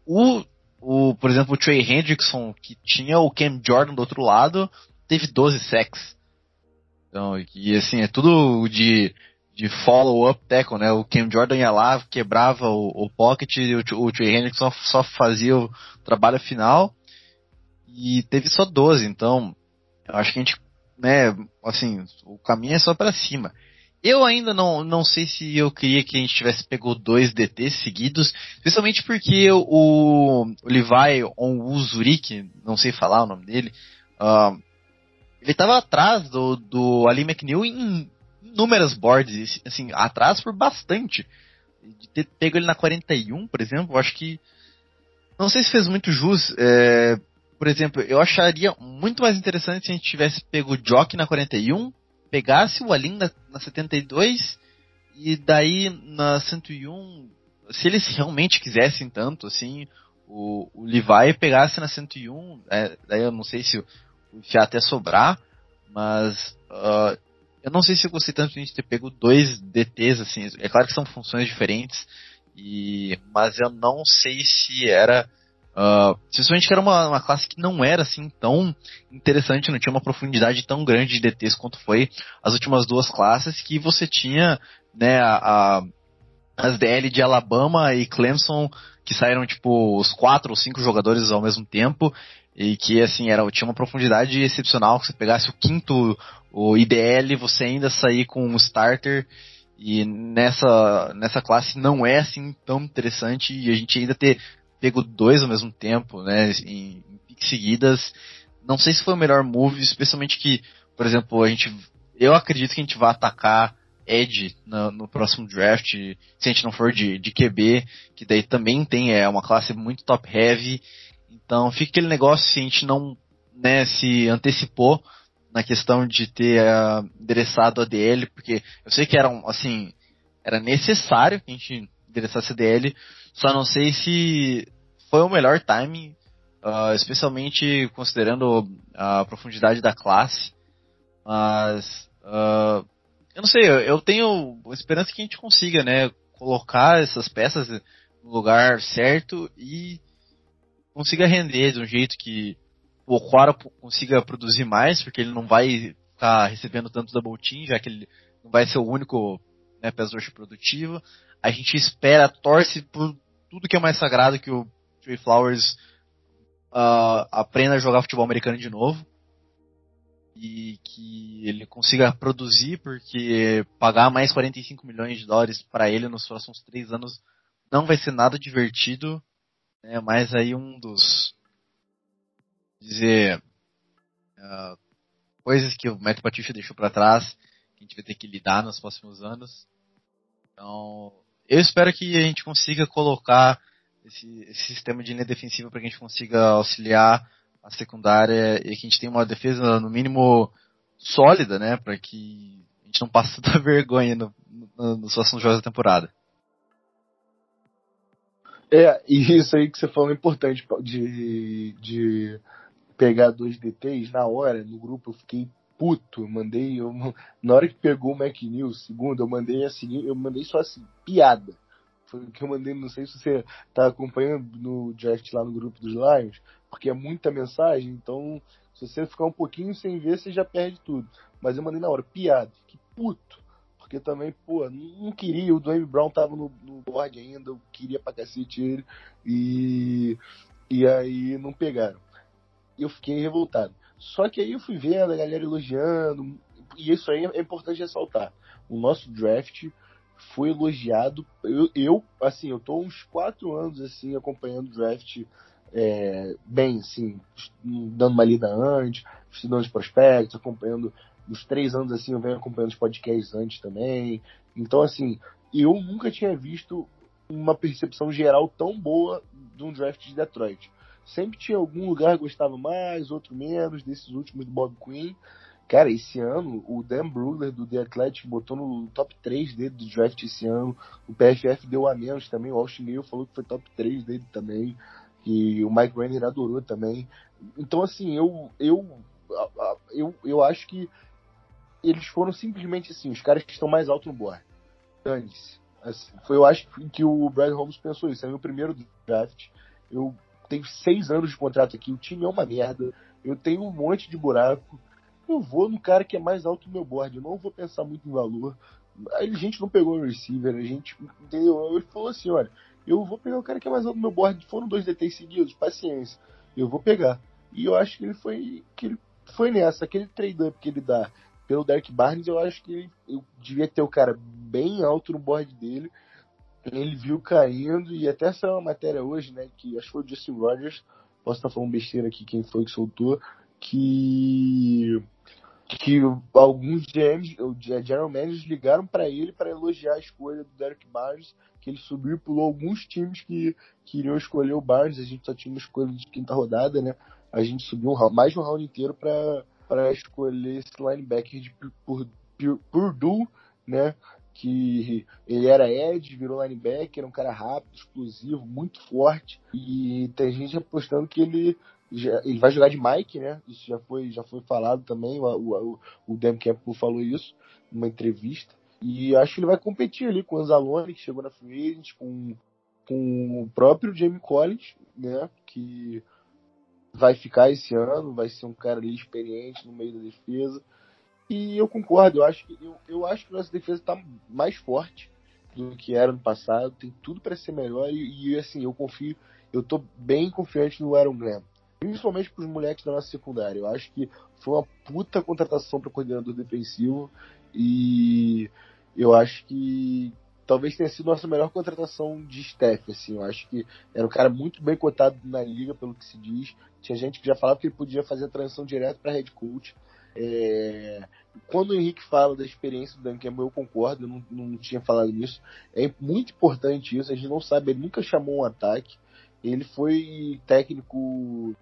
o, o, por exemplo, o Trey Hendrickson, que tinha o Cam Jordan do outro lado, teve 12 sacks. Então, e assim, é tudo de de follow-up tackle, né? O Cam Jordan ia lá, quebrava o, o pocket e o, o Trey Hendrickson só, só fazia o trabalho final e teve só 12, então eu acho que a gente, né, assim, o caminho é só para cima. Eu ainda não, não sei se eu queria que a gente tivesse pegou dois DTs seguidos, especialmente porque o, o Levi não sei falar o nome dele, uh, ele estava atrás do, do Ali McNeil em inúmeras boards, assim, atrás por bastante. De ter pego ele na 41, por exemplo, eu acho que. Não sei se fez muito jus. É, por exemplo, eu acharia muito mais interessante se a gente tivesse pego o Jock na 41, pegasse o Alin na, na 72, e daí na 101, se eles realmente quisessem tanto, assim, o, o Levi pegasse na 101, é, daí eu não sei se o, Fiat sobrar, mas uh, eu não sei se eu gostei tanto de a gente ter pego dois DTs, assim. É claro que são funções diferentes, e mas eu não sei se era. Uh, principalmente que era uma, uma classe que não era assim tão interessante, não tinha uma profundidade tão grande de DTs quanto foi as últimas duas classes, que você tinha né, a, a as DL de Alabama e Clemson, que saíram tipo os quatro ou cinco jogadores ao mesmo tempo, e que assim era tinha uma profundidade excepcional que você pegasse o quinto o IDL você ainda sair com um starter e nessa nessa classe não é assim tão interessante e a gente ainda ter pego dois ao mesmo tempo né em, em seguidas não sei se foi o melhor move especialmente que por exemplo a gente eu acredito que a gente vai atacar edge no, no, próximo draft, se a gente não for de, de QB, que daí também tem é uma classe muito top heavy. Então fica aquele negócio se a gente não né, se antecipou na questão de ter uh, endereçado a DL, porque eu sei que era um, assim, era necessário que a gente endereçasse a DL, só não sei se foi o melhor timing, uh, especialmente considerando a profundidade da classe. Mas uh, eu não sei, eu, tenho esperança que a gente consiga, né, colocar essas peças no lugar certo e consiga render de um jeito que o Okwara consiga produzir mais, porque ele não vai estar recebendo tanto double team, já que ele não vai ser o único né, rush produtivo. A gente espera, torce por tudo que é mais sagrado que o Trey Flowers uh, aprenda a jogar futebol americano de novo e que ele consiga produzir, porque pagar mais 45 milhões de dólares para ele nos próximos três anos não vai ser nada divertido. É mais aí um dos dizer uh, coisas que o Matt Patricia deixou para trás que a gente vai ter que lidar nos próximos anos. Então, eu espero que a gente consiga colocar esse, esse sistema de linha defensiva para que a gente consiga auxiliar a secundária e que a gente tenha uma defesa no mínimo sólida, né, para que a gente não passe tanta vergonha no, no, nos próximos jogos da temporada. É, e isso aí que você falou é importante de, de pegar dois DTs na hora, no grupo, eu fiquei puto. Mandei, eu, na hora que pegou o Mac News, segundo, eu mandei assim, eu mandei só assim, piada. Foi o que eu mandei, não sei se você tá acompanhando no draft lá no grupo dos Lions, porque é muita mensagem, então se você ficar um pouquinho sem ver, você já perde tudo. Mas eu mandei na hora, piada, que puto. Porque também, pô, não queria, o Dwayne Brown tava no, no board ainda, eu queria pra cacete ele, e, e aí não pegaram. Eu fiquei revoltado. Só que aí eu fui vendo a galera elogiando, e isso aí é importante ressaltar. O nosso draft foi elogiado. Eu, eu assim, eu tô uns quatro anos assim acompanhando o draft é, bem, assim, dando uma lida antes, estudando os prospectos, acompanhando uns três anos assim, eu venho acompanhando os podcasts antes também. Então, assim, eu nunca tinha visto uma percepção geral tão boa de um draft de Detroit. Sempre tinha algum lugar que gostava mais, outro menos, desses últimos do Bob Quinn. Cara, esse ano, o Dan Brugler do The Athletic botou no top 3 dele do draft esse ano. O PFF deu a menos também. O Austin Gale falou que foi top 3 dele também. E o Mike Renner adorou também. Então, assim, eu, eu, eu, eu acho que eles foram simplesmente assim, os caras que estão mais alto no board. Dane-se. Assim, foi, eu acho que o Brad Holmes pensou isso. É meu primeiro draft. Eu tenho seis anos de contrato aqui. O time é uma merda. Eu tenho um monte de buraco eu vou no cara que é mais alto do meu board, eu não vou pensar muito em valor. Aí a gente não pegou o receiver, a gente, entendeu? Ele falou assim, olha, eu vou pegar o cara que é mais alto do meu board, foram dois DTs seguidos, paciência, eu vou pegar. E eu acho que ele foi, que ele foi nessa, aquele trade-up que ele dá pelo Derek Barnes, eu acho que ele, eu devia ter o cara bem alto no board dele, ele viu caindo, e até saiu uma matéria hoje, né, que acho que foi o Justin Rogers, posso estar falando besteira aqui quem foi que soltou, que que alguns GMs, general managers ligaram para ele para elogiar a escolha do Derek Barnes, que ele subiu e pulou alguns times que queriam escolher o Barnes, a gente só tinha uma escolha de quinta rodada, né? A gente subiu um, mais um round inteiro para escolher esse linebacker de Purdue, né? Que ele era Ed, virou linebacker, um cara rápido, explosivo, muito forte. E tem gente apostando que ele já, ele vai jogar de Mike, né? Isso já foi, já foi falado também. O, o, o Dan Campbell falou isso numa entrevista. E acho que ele vai competir ali com o Anzalone, que chegou na free agent, com, com o próprio Jamie Collins, né? Que vai ficar esse ano, vai ser um cara ali experiente no meio da defesa. E eu concordo, eu acho que, eu, eu acho que nossa defesa está mais forte do que era no passado, tem tudo para ser melhor e, e, assim, eu confio, eu tô bem confiante no Aaron Graham principalmente para os moleques da nossa secundária. Eu acho que foi uma puta contratação para coordenador defensivo e eu acho que talvez tenha sido nossa melhor contratação de staff, assim. Eu acho que era um cara muito bem cotado na liga, pelo que se diz. Tinha gente que já falava que ele podia fazer a transição direto para head coach. É, quando o Henrique fala da experiência do Dan Campbell, eu concordo, eu não, não tinha falado nisso. É muito importante isso, a gente não sabe, ele nunca chamou um ataque. Ele foi técnico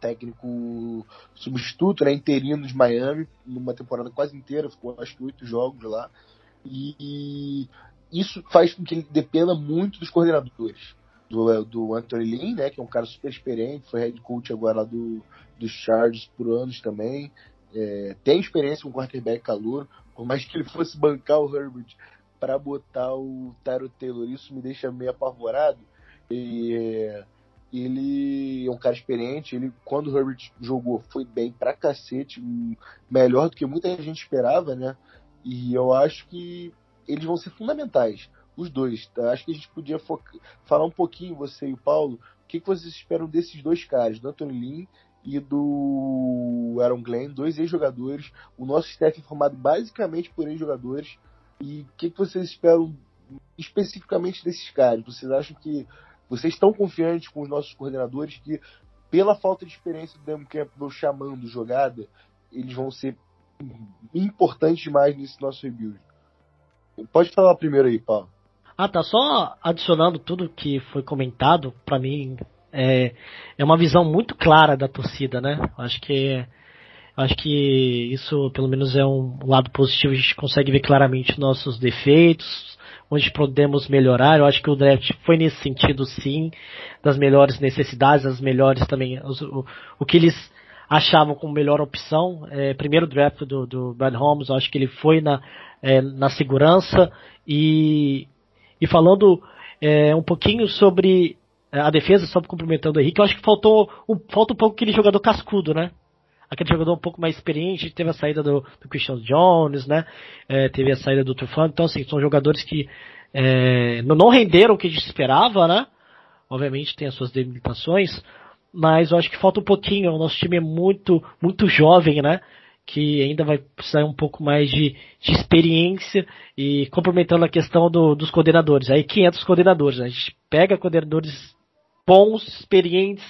técnico substituto, né, interino de Miami, numa temporada quase inteira, ficou acho que oito jogos lá. E, e, isso faz com que ele dependa muito dos coordenadores. Do, do Anthony Lynn, né, que é um cara super experiente, foi head coach agora lá do, dos Chargers por anos também é, tem experiência com quarterback calor, por mais que ele fosse bancar o Herbert para botar o Tyro Taylor, isso me deixa meio apavorado. E, é, ele é um cara experiente, ele quando o Herbert jogou foi bem pra cacete, melhor do que muita gente esperava, né? E eu acho que eles vão ser fundamentais, os dois. Tá? Acho que a gente podia falar um pouquinho, você e o Paulo, o que, que vocês esperam desses dois caras, do Anthony Lynn e do Aaron Glenn, dois ex-jogadores. O nosso staff é formado basicamente por ex-jogadores. E o que, que, vocês esperam especificamente desses caras? Vocês acham que vocês estão confiantes com os nossos coordenadores que, pela falta de experiência do Dan Campbell chamando jogada, eles vão ser importantes demais nesse nosso rebuild? Pode falar primeiro aí, Paulo. Ah, tá. Só adicionando tudo que foi comentado, para mim é, é uma visão muito clara da torcida, né? Acho que acho que isso pelo menos é um lado positivo. A gente consegue ver claramente nossos defeitos, onde podemos melhorar. Eu acho que o draft foi nesse sentido, sim, das melhores necessidades, das melhores também, o, o que eles achavam como melhor opção. É, primeiro draft do, do Brad Holmes, eu acho que ele foi na, é, na segurança e, e falando é, um pouquinho sobre a defesa, só complementando o Henrique, eu acho que faltou um, falta um pouco aquele jogador cascudo, né? Aquele jogador um pouco mais experiente, teve a saída do, do Christian Jones, né? É, teve a saída do Trufant, então assim, são jogadores que é, não renderam o que a gente esperava, né? Obviamente tem as suas delimitações, mas eu acho que falta um pouquinho, o nosso time é muito, muito jovem, né? que ainda vai precisar um pouco mais de, de experiência e complementando a questão do, dos coordenadores. Aí 500 coordenadores, né? a gente pega coordenadores bons, experientes,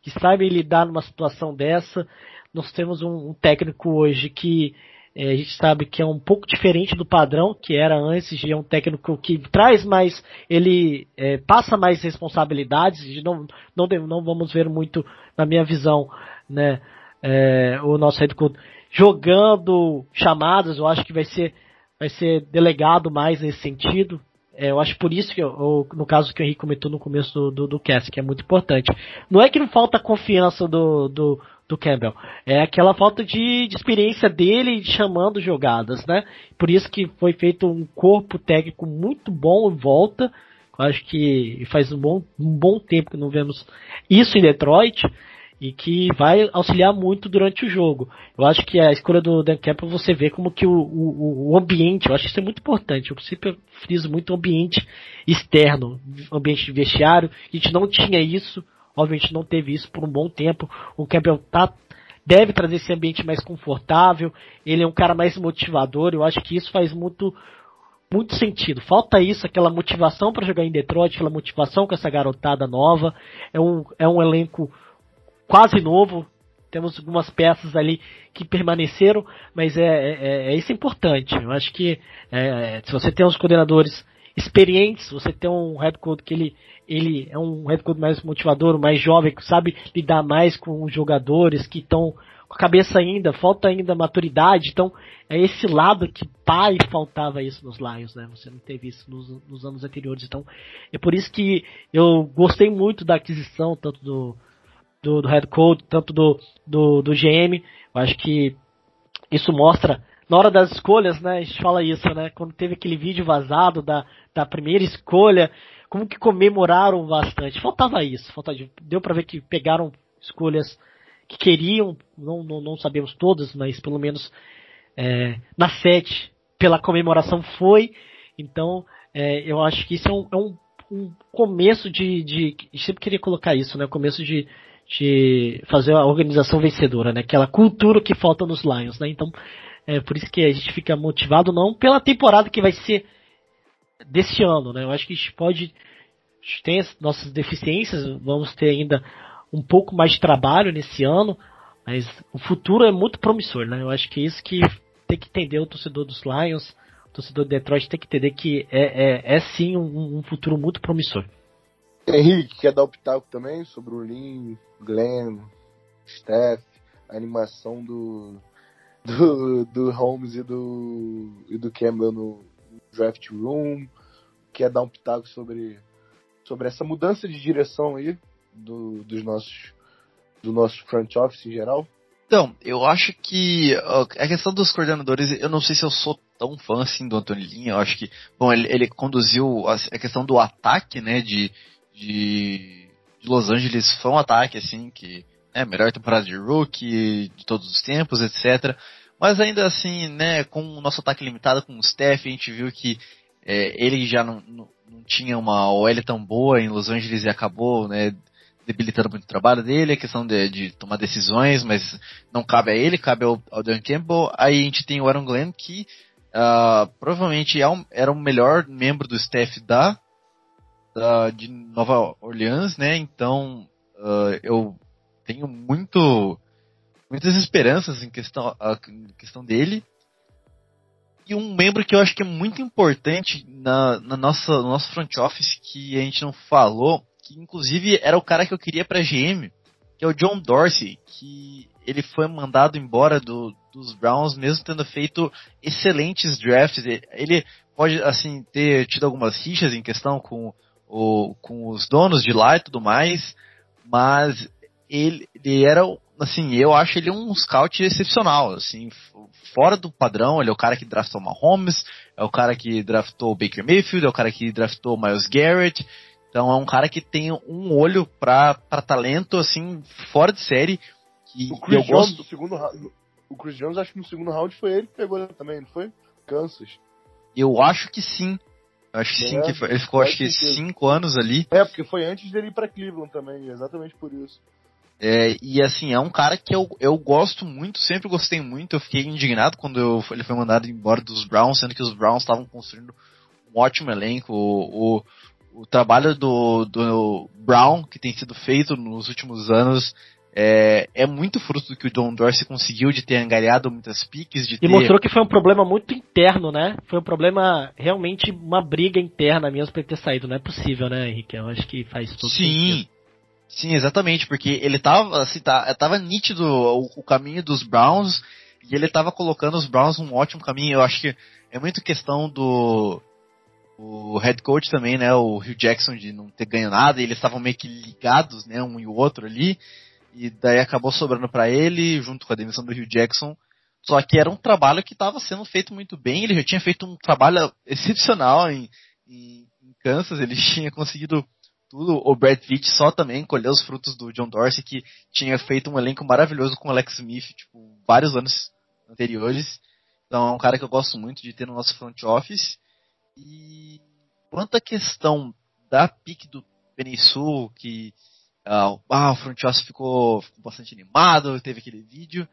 que sabem lidar numa situação dessa. Nós temos um, um técnico hoje que é, a gente sabe que é um pouco diferente do padrão que era antes, é um técnico que traz mais, ele é, passa mais responsabilidades, não, não, não vamos ver muito, na minha visão, né, é, o nosso head coach jogando chamadas, eu acho que vai ser, vai ser delegado mais nesse sentido, é, eu acho por isso que, eu, no caso que o Henrique comentou no começo do, do, do cast, que é muito importante. Não é que não falta confiança do, do, do Campbell, é aquela falta de, de experiência dele chamando jogadas, né? Por isso que foi feito um corpo técnico muito bom em volta. Eu acho que faz um bom, um bom tempo que não vemos isso em Detroit e que vai auxiliar muito durante o jogo. Eu acho que a escolha do Dan Campbell você vê como que o, o, o ambiente, eu acho que isso é muito importante. Eu sempre friso muito o ambiente externo, ambiente de vestiário. A gente não tinha isso, obviamente não teve isso por um bom tempo. O Campbell tá deve trazer esse ambiente mais confortável. Ele é um cara mais motivador. Eu acho que isso faz muito muito sentido. Falta isso, aquela motivação para jogar em Detroit, aquela motivação com essa garotada nova. É um, é um elenco quase novo. Temos algumas peças ali que permaneceram, mas é, é, é isso é importante. Eu acho que é, se você tem uns coordenadores experientes, você tem um head coach que ele, ele é um head coach mais motivador, mais jovem, que sabe lidar mais com os jogadores que estão com a cabeça ainda, falta ainda maturidade, então é esse lado que pai faltava isso nos Lions, né? Você não teve isso nos, nos anos anteriores, então é por isso que eu gostei muito da aquisição tanto do do, do head coach, tanto do, do, do GM. Eu acho que isso mostra, na hora das escolhas, né, a gente fala isso, né, quando teve aquele vídeo vazado da, da primeira escolha, como que comemoraram bastante. Faltava isso, faltava, deu para ver que pegaram escolhas que queriam, não, não, não sabemos todas, mas pelo menos é, na sete, pela comemoração foi. Então, é, eu acho que isso é um, é um, um começo de, de. Sempre queria colocar isso, né? Começo de, de fazer a organização vencedora, né? Aquela cultura que falta nos Lions, né? Então, é por isso que a gente fica motivado não pela temporada que vai ser desse ano, né? Eu acho que a gente pode tem as nossas deficiências, vamos ter ainda um pouco mais de trabalho nesse ano, Mas o futuro é muito promissor, né? Eu acho que é isso que tem que entender o torcedor dos Lions, o torcedor de Detroit tem que entender que é, é, é sim um, um futuro muito promissor. Henrique, quer dar o pitaco também sobre o Lin, Glenn, Steph, a animação do, do, do Holmes e do, e do Campbell no draft room? Quer dar um pitaco sobre, sobre essa mudança de direção aí do, dos nossos do nosso front office em geral? Então, eu acho que a questão dos coordenadores, eu não sei se eu sou tão fã assim do Antônio Linha. Eu acho que, bom, ele, ele conduziu a, a, questão do ataque, né, de, de, de, Los Angeles foi um ataque assim que é né, melhor temporada de rookie de todos os tempos, etc. Mas ainda assim, né, com o nosso ataque limitado com o Steph, a gente viu que é, ele já não, não, não, tinha uma OL tão boa em Los Angeles e acabou, né, debilitando muito o trabalho dele, a questão de, de, tomar decisões, mas não cabe a ele, cabe ao, ao Dan Campbell. Aí a gente tem o Aaron Glenn, que uh, provavelmente é era o melhor membro do staff da, de Nova Orleans, né? Então uh, eu tenho muito muitas esperanças em questão, a, em questão dele. E um membro que eu acho que é muito importante na, na nossa, no nosso front office que a gente não falou que inclusive era o cara que eu queria para GM, que é o John Dorsey, que ele foi mandado embora do, dos Browns mesmo tendo feito excelentes drafts. Ele pode assim ter tido algumas rixas em questão com, o, com os donos de lá e tudo mais, mas ele, ele era assim, eu acho ele um scout excepcional, assim, fora do padrão, ele é o cara que draftou Mahomes, é o cara que draftou Baker Mayfield, é o cara que draftou Miles Garrett, então é um cara que tem um olho para talento, assim, fora de série. O Chris eu Jones, gosto... segundo o Chris Jones, acho que no segundo round foi ele que pegou também, não foi? Kansas. Eu acho que sim. Acho que é, sim, que foi, ele ficou acho que cinco anos ali. É, porque foi antes dele ir pra Cleveland também, exatamente por isso. É, e assim, é um cara que eu, eu gosto muito, sempre gostei muito. Eu fiquei indignado quando eu, ele foi mandado embora dos Browns, sendo que os Browns estavam construindo um ótimo elenco. O, o, o trabalho do, do Brown, que tem sido feito nos últimos anos, é, é muito fruto do que o John Dorsey conseguiu de ter angariado muitas piques. De e ter... mostrou que foi um problema muito interno, né? Foi um problema, realmente, uma briga interna mesmo pra ele ter saído. Não é possível, né, Henrique? Eu acho que faz tudo Sim. Sentido. Sim, exatamente, porque ele tava, assim, tá, tava nítido o, o caminho dos Browns e ele tava colocando os Browns num ótimo caminho. Eu acho que é muito questão do, o head coach também, né, o Hugh Jackson de não ter ganho nada, e eles estavam meio que ligados, né, um e o outro ali, e daí acabou sobrando para ele, junto com a demissão do Hugh Jackson, só que era um trabalho que estava sendo feito muito bem, ele já tinha feito um trabalho excepcional em, em, em Kansas, ele tinha conseguido tudo, o Brad Pitt só também colheu os frutos do John Dorsey, que tinha feito um elenco maravilhoso com o Alex Smith, tipo, vários anos anteriores, então é um cara que eu gosto muito de ter no nosso front office, e quanto à questão da pique do Peninsul, que uh, ah, o front office ficou, ficou, bastante animado, teve aquele vídeo.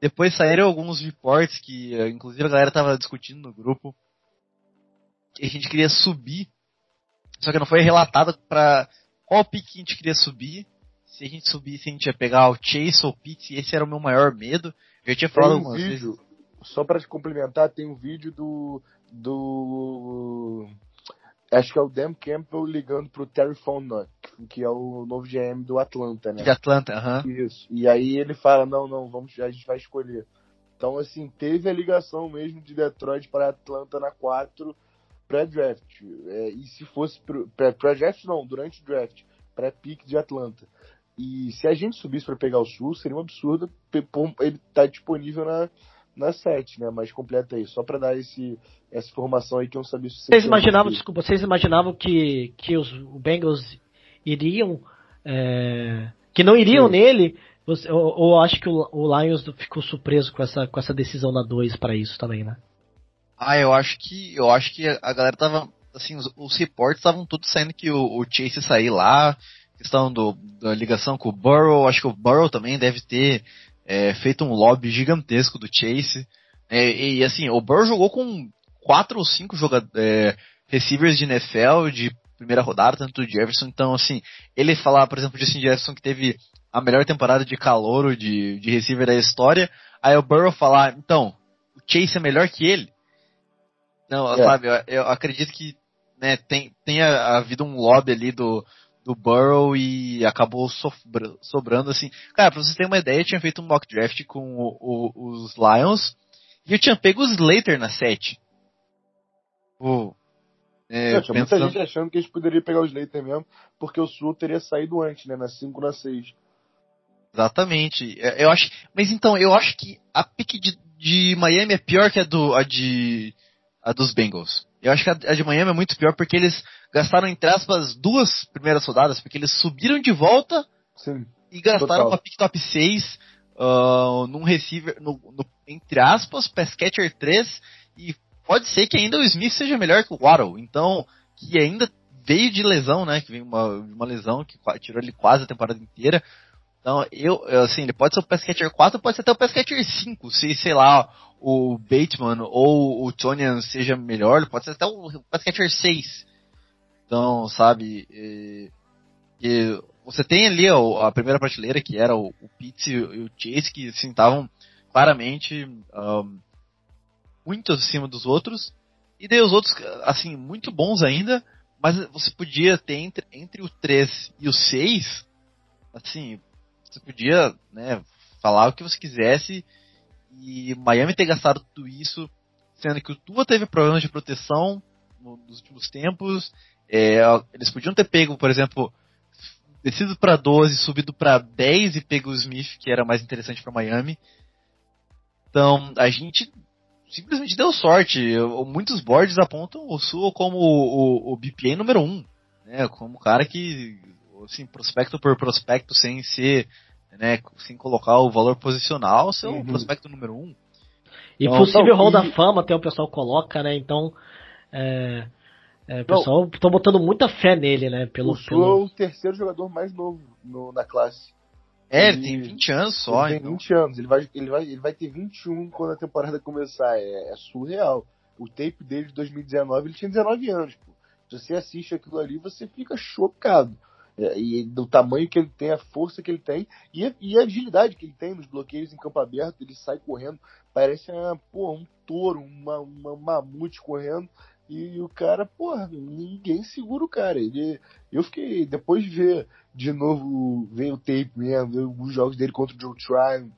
Depois saíram alguns reports que, uh, inclusive, a galera estava discutindo no grupo, que a gente queria subir, só que não foi relatado para qual pique a gente queria subir. Se a gente subisse, a gente ia pegar o Chase ou o Pitts, e esse era o meu maior medo. Eu já tinha falado um algumas vídeo, vezes. Só para te complementar, tem um vídeo do do. Acho que é o Dan Campbell ligando pro Terry Fontenot, que é o novo GM do Atlanta, né? De Atlanta, aham. Isso. E aí ele fala: não, não, vamos, a gente vai escolher. Então, assim, teve a ligação mesmo de Detroit para Atlanta na 4 pré-draft. É, e se fosse pré-draft, não, durante o draft, pré-pick de Atlanta. E se a gente subisse para pegar o Sul, seria um absurdo ele tá disponível na, na 7, né? Mas completa aí, só para dar esse, essa informação aí que eu não sabia se vocês imaginavam, desculpa, vocês imaginavam que, que os Bengals iriam é, que não iriam Sim. nele? Ou, ou acho que o, o, Lions ficou surpreso com essa, com essa decisão na 2 para isso também, né? Ah, eu acho que eu acho que a galera tava assim, os, os reportes estavam todos saindo que o, o Chase sair lá, questão do, da ligação com o Burrow, acho que o Burrow também deve ter é, feito um lobby gigantesco do Chase. É, e assim, o Burrow jogou com quatro ou cinco jogadores, é, receivers de NFL de primeira rodada, tanto o Jefferson. Então, assim, ele falar, por exemplo, de Justin Jefferson que teve a melhor temporada de calouro de, de receiver da história, aí o Burrow falar, então, o Chase é melhor que ele? Não, é. sabe, eu, eu, acredito que né, tem, tenha havido um lobby ali do, do Burrow e acabou sobrando assim. Cara, pra vocês terem uma ideia, eu tinha feito um mock draft com o, o, os Lions e eu tinha pego os Slater na 7. Pô, é, é, tinha pensando... muita gente achando que a gente poderia pegar os Slater mesmo, porque o Sul teria saído antes, né? Na 5 na 6. Exatamente. É, eu acho. Mas então, eu acho que a pick de, de Miami é pior que a, do, a, de, a dos Bengals. Eu acho que a, de Miami é muito pior porque eles gastaram, entre aspas, duas primeiras rodadas, porque eles subiram de volta Sim, e gastaram total. uma pick top 6 uh, ah, num receiver, no, no, entre aspas, pass catcher 3, e pode ser que ainda o Smith seja melhor que o Waddle, então, que ainda veio de lesão, né, que veio uma, uma lesão que tirou ele quase a temporada inteira, então, eu, assim, ele pode ser o pass catcher 4, pode ser até o pass catcher 5, se, sei lá, o Bateman ou o Tonian seja melhor, pode ser até o pass catcher 6. Então, sabe, e, e você tem ali a, a, primeira prateleira, que era o, o Pitts e o Chase, que assim, estavam claramente um, muito acima dos outros, e daí os outros, assim, muito bons ainda, mas você podia ter entre, entre o 3 e o 6, assim, você podia, né, falar o que você quisesse, e Miami ter gastado tudo isso, sendo que o Tua teve problemas de proteção nos últimos tempos, é, eles podiam ter pego, por exemplo, descido para 12, subido para 10 e pego o Smith, que era mais interessante para Miami. Então, a gente simplesmente deu sorte. Muitos boards apontam o Sul como o, o, o BPA número 1, né? Como o cara que, assim, prospecto por prospecto, sem ser, né, sem colocar o valor posicional, ser uhum. prospecto número 1. E então, possível Hall da Fama, até o pessoal coloca, né? Então, é, é, o pessoal estão botando muita fé nele, né? Pelo, o Sul pelo... é o terceiro jogador mais novo no, na classe. É, ele, ele tem 20 anos só. Ele então. tem 20 anos, ele vai, ele, vai, ele vai ter 21 quando a temporada começar. É, é surreal. O tape dele de 2019, ele tinha 19 anos. Pô. Se você assiste aquilo ali, você fica chocado. E do tamanho que ele tem, a força que ele tem e a, e a, agilidade que ele tem nos bloqueios em campo aberto. Ele sai correndo, parece uma, pô, um touro, uma, uma mamute correndo. E o cara, porra, ninguém segura o cara. Ele, eu fiquei, depois de ver de novo, ver o tape mesmo, ver alguns jogos dele contra o Joe Tryon,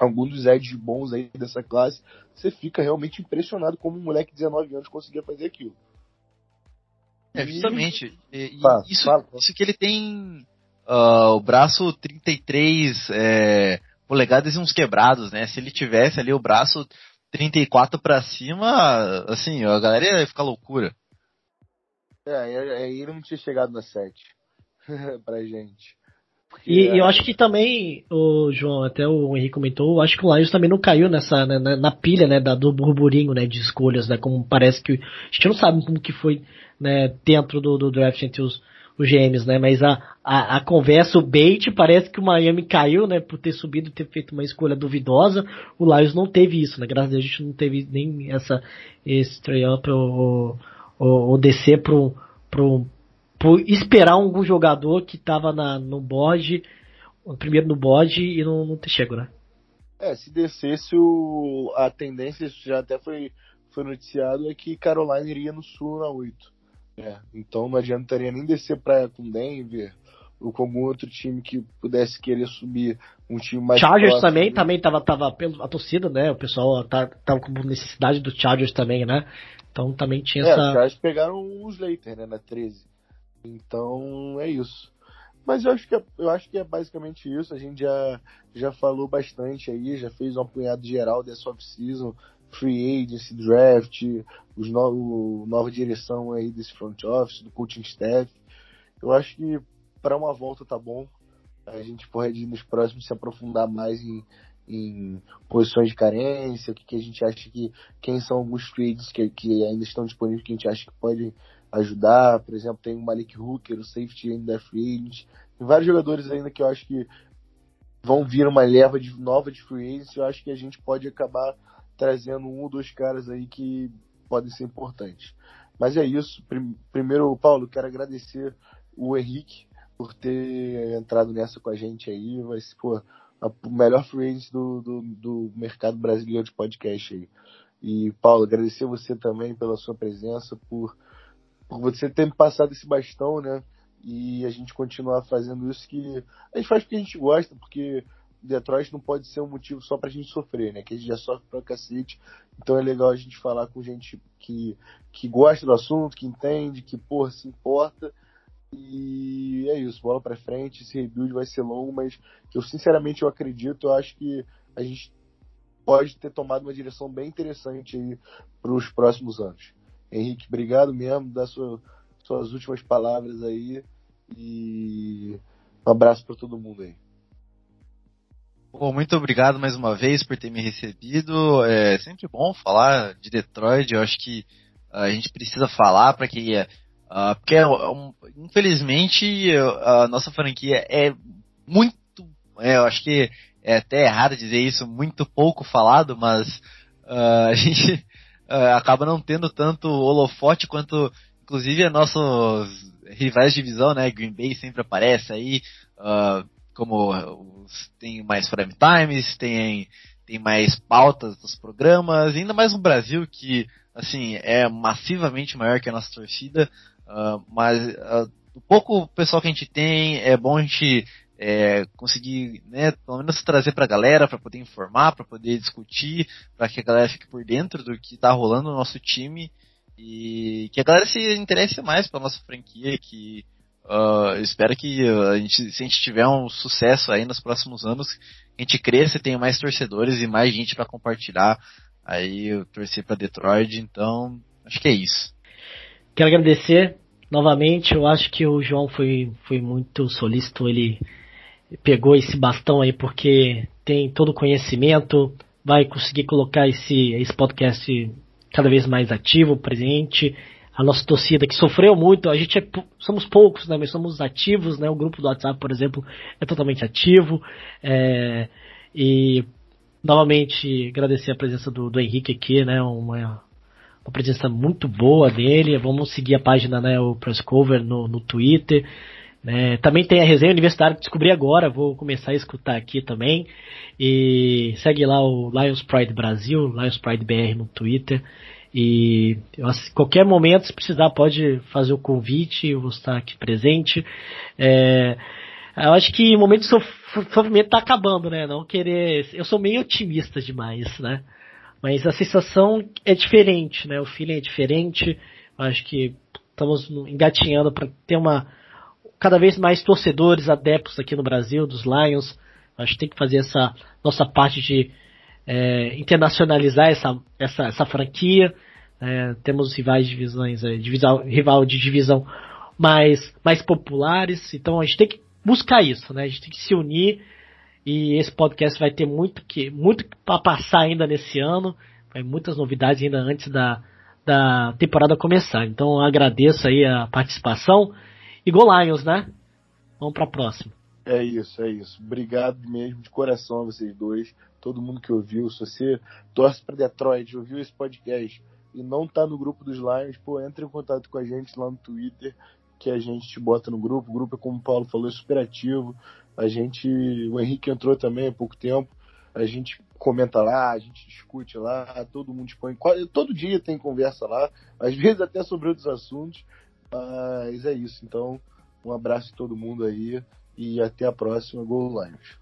alguns dos edges bons aí dessa classe, você fica realmente impressionado como um moleque de 19 anos conseguia fazer aquilo. É, justamente. E, fala, isso, fala. isso que ele tem uh, o braço 33 é, polegadas e uns quebrados, né? Se ele tivesse ali o braço 34 pra cima, assim, a galera ia ficar loucura. É, aí ele não tinha chegado na 7 pra gente. E, é... eu acho que também, o João, até o Henrique comentou, acho que o Lions também não caiu nessa, né, na, na, pilha, né, da, do burburinho, né, de escolhas, né, como parece que, a gente não sabe como que foi, né, dentro do, do draft entre os, os GMs, né? Mas a, a, a, conversa, o bait, parece que o Miami caiu, né? Por ter subido ter feito uma escolha duvidosa. O Lions não teve isso, né? Graças a Deus a gente não teve nem essa, esse trade-up ou, ou, ou descer pro, pro, pro esperar algum jogador que tava na, no board, primeiro no board e não, não ter chego, né? É, se descesse o, a tendência, isso já até foi, foi noticiado, é que Carolina iria no sul na 8. É, então não adiantaria nem descer praia com Denver ou com algum outro time que pudesse querer subir um time mais Chargers próximo. também, também tava, tava a torcida, né? O pessoal tá, tava com necessidade do Chargers também, né? Então também tinha é, essa. Os Chargers pegaram os Slater, né? Na 13. Então é isso. Mas eu acho que é, eu acho que é basicamente isso. A gente já, já falou bastante aí, já fez um apunhado geral dessa off-season free agency, draft, os no, nova direção aí desse front office, do coaching staff. Eu acho que para uma volta tá bom. A gente pode nos próximos se aprofundar mais em, em posições de carência, o que, que, a gente acha que quem são alguns trades que, que ainda estão disponíveis que a gente acha que pode ajudar. Por exemplo, tem o Malik Hooker, o safety ainda é free agent. Tem vários jogadores ainda que eu acho que vão vir uma leva de nova de free agents. Eu acho que a gente pode acabar trazendo um ou dois caras aí que podem ser importantes. Mas é isso. Primeiro, Paulo, quero agradecer o Henrique por ter entrado nessa com a gente aí. Vai ser, pô, o melhor free do, do, do mercado brasileiro de podcast aí. E, Paulo, agradecer você também pela sua presença, por você ter me passado esse bastão, né? E a gente continuar fazendo isso que a gente faz porque a gente gosta, porque Detroit não pode ser um motivo só pra gente sofrer, né? Que a gente já sofre pra cacete. Então é legal a gente falar com gente que, que gosta do assunto, que entende, que, porra, se importa. E é isso, bola pra frente. Esse rebuild vai ser longo, mas eu sinceramente eu acredito, eu acho que a gente pode ter tomado uma direção bem interessante aí pros próximos anos. Henrique, obrigado mesmo, dá sua, suas últimas palavras aí. E um abraço para todo mundo aí. Bom, muito obrigado mais uma vez por ter me recebido. É sempre bom falar de Detroit. Eu acho que a gente precisa falar para que, uh, porque um, infelizmente a nossa franquia é muito, é, eu acho que é até errado dizer isso, muito pouco falado, mas uh, a gente uh, acaba não tendo tanto holofote quanto, inclusive, nossos rivais de divisão, né? Green Bay sempre aparece aí. Uh, como os, tem mais prime times, tem, tem mais pautas dos programas, ainda mais no Brasil que assim é massivamente maior que a nossa torcida, uh, mas uh, o pouco pessoal que a gente tem é bom a gente é, conseguir, né, pelo menos trazer para a galera, para poder informar, para poder discutir, para que a galera fique por dentro do que está rolando no nosso time e que a galera se interesse mais pela nossa franquia, que Uh, espero que a gente, se a gente tiver um sucesso aí nos próximos anos, a gente cresça e tenha mais torcedores e mais gente para compartilhar aí torcer para Detroit. Então, acho que é isso. Quero agradecer novamente. Eu acho que o João foi, foi muito solícito. Ele pegou esse bastão aí porque tem todo o conhecimento, vai conseguir colocar esse, esse podcast cada vez mais ativo, presente. A nossa torcida que sofreu muito, a gente é, somos poucos, né, mas somos ativos, né, o grupo do WhatsApp, por exemplo, é totalmente ativo, é, e novamente agradecer a presença do, do Henrique aqui, né, uma, uma presença muito boa dele, vamos seguir a página, né, o Press Cover no, no Twitter, né, também tem a resenha universitária que descobri agora, vou começar a escutar aqui também, e segue lá o Lions Pride Brasil, Lions Pride BR no Twitter, e qualquer momento, se precisar, pode fazer o convite, eu vou estar aqui presente. É, eu acho que o momento de sofrimento está acabando, né? Não querer. Eu sou meio otimista demais, né? Mas a sensação é diferente, né? O feeling é diferente. Eu acho que estamos engatinhando para ter uma cada vez mais torcedores adeptos aqui no Brasil dos Lions. Acho que tem que fazer essa nossa parte de é, internacionalizar essa, essa, essa franquia. É, temos rivais de divisões, é, divisão, rival de divisão mais, mais populares. Então a gente tem que buscar isso, né? A gente tem que se unir e esse podcast vai ter muito que muito para passar ainda nesse ano. Vai muitas novidades ainda antes da, da temporada começar. Então agradeço aí a participação e Go Lions, né? Vamos para a próxima. É isso, é isso. Obrigado mesmo de coração a vocês dois todo mundo que ouviu. Se você torce para Detroit, ouviu esse podcast e não tá no grupo dos Lions, pô, entre em contato com a gente lá no Twitter, que a gente te bota no grupo. O grupo é, como o Paulo falou, é super ativo. A gente, o Henrique entrou também há pouco tempo. A gente comenta lá, a gente discute lá, todo mundo expõe. Todo dia tem conversa lá, às vezes até sobre outros assuntos. Mas é isso. Então, um abraço a todo mundo aí e até a próxima. Go Lions!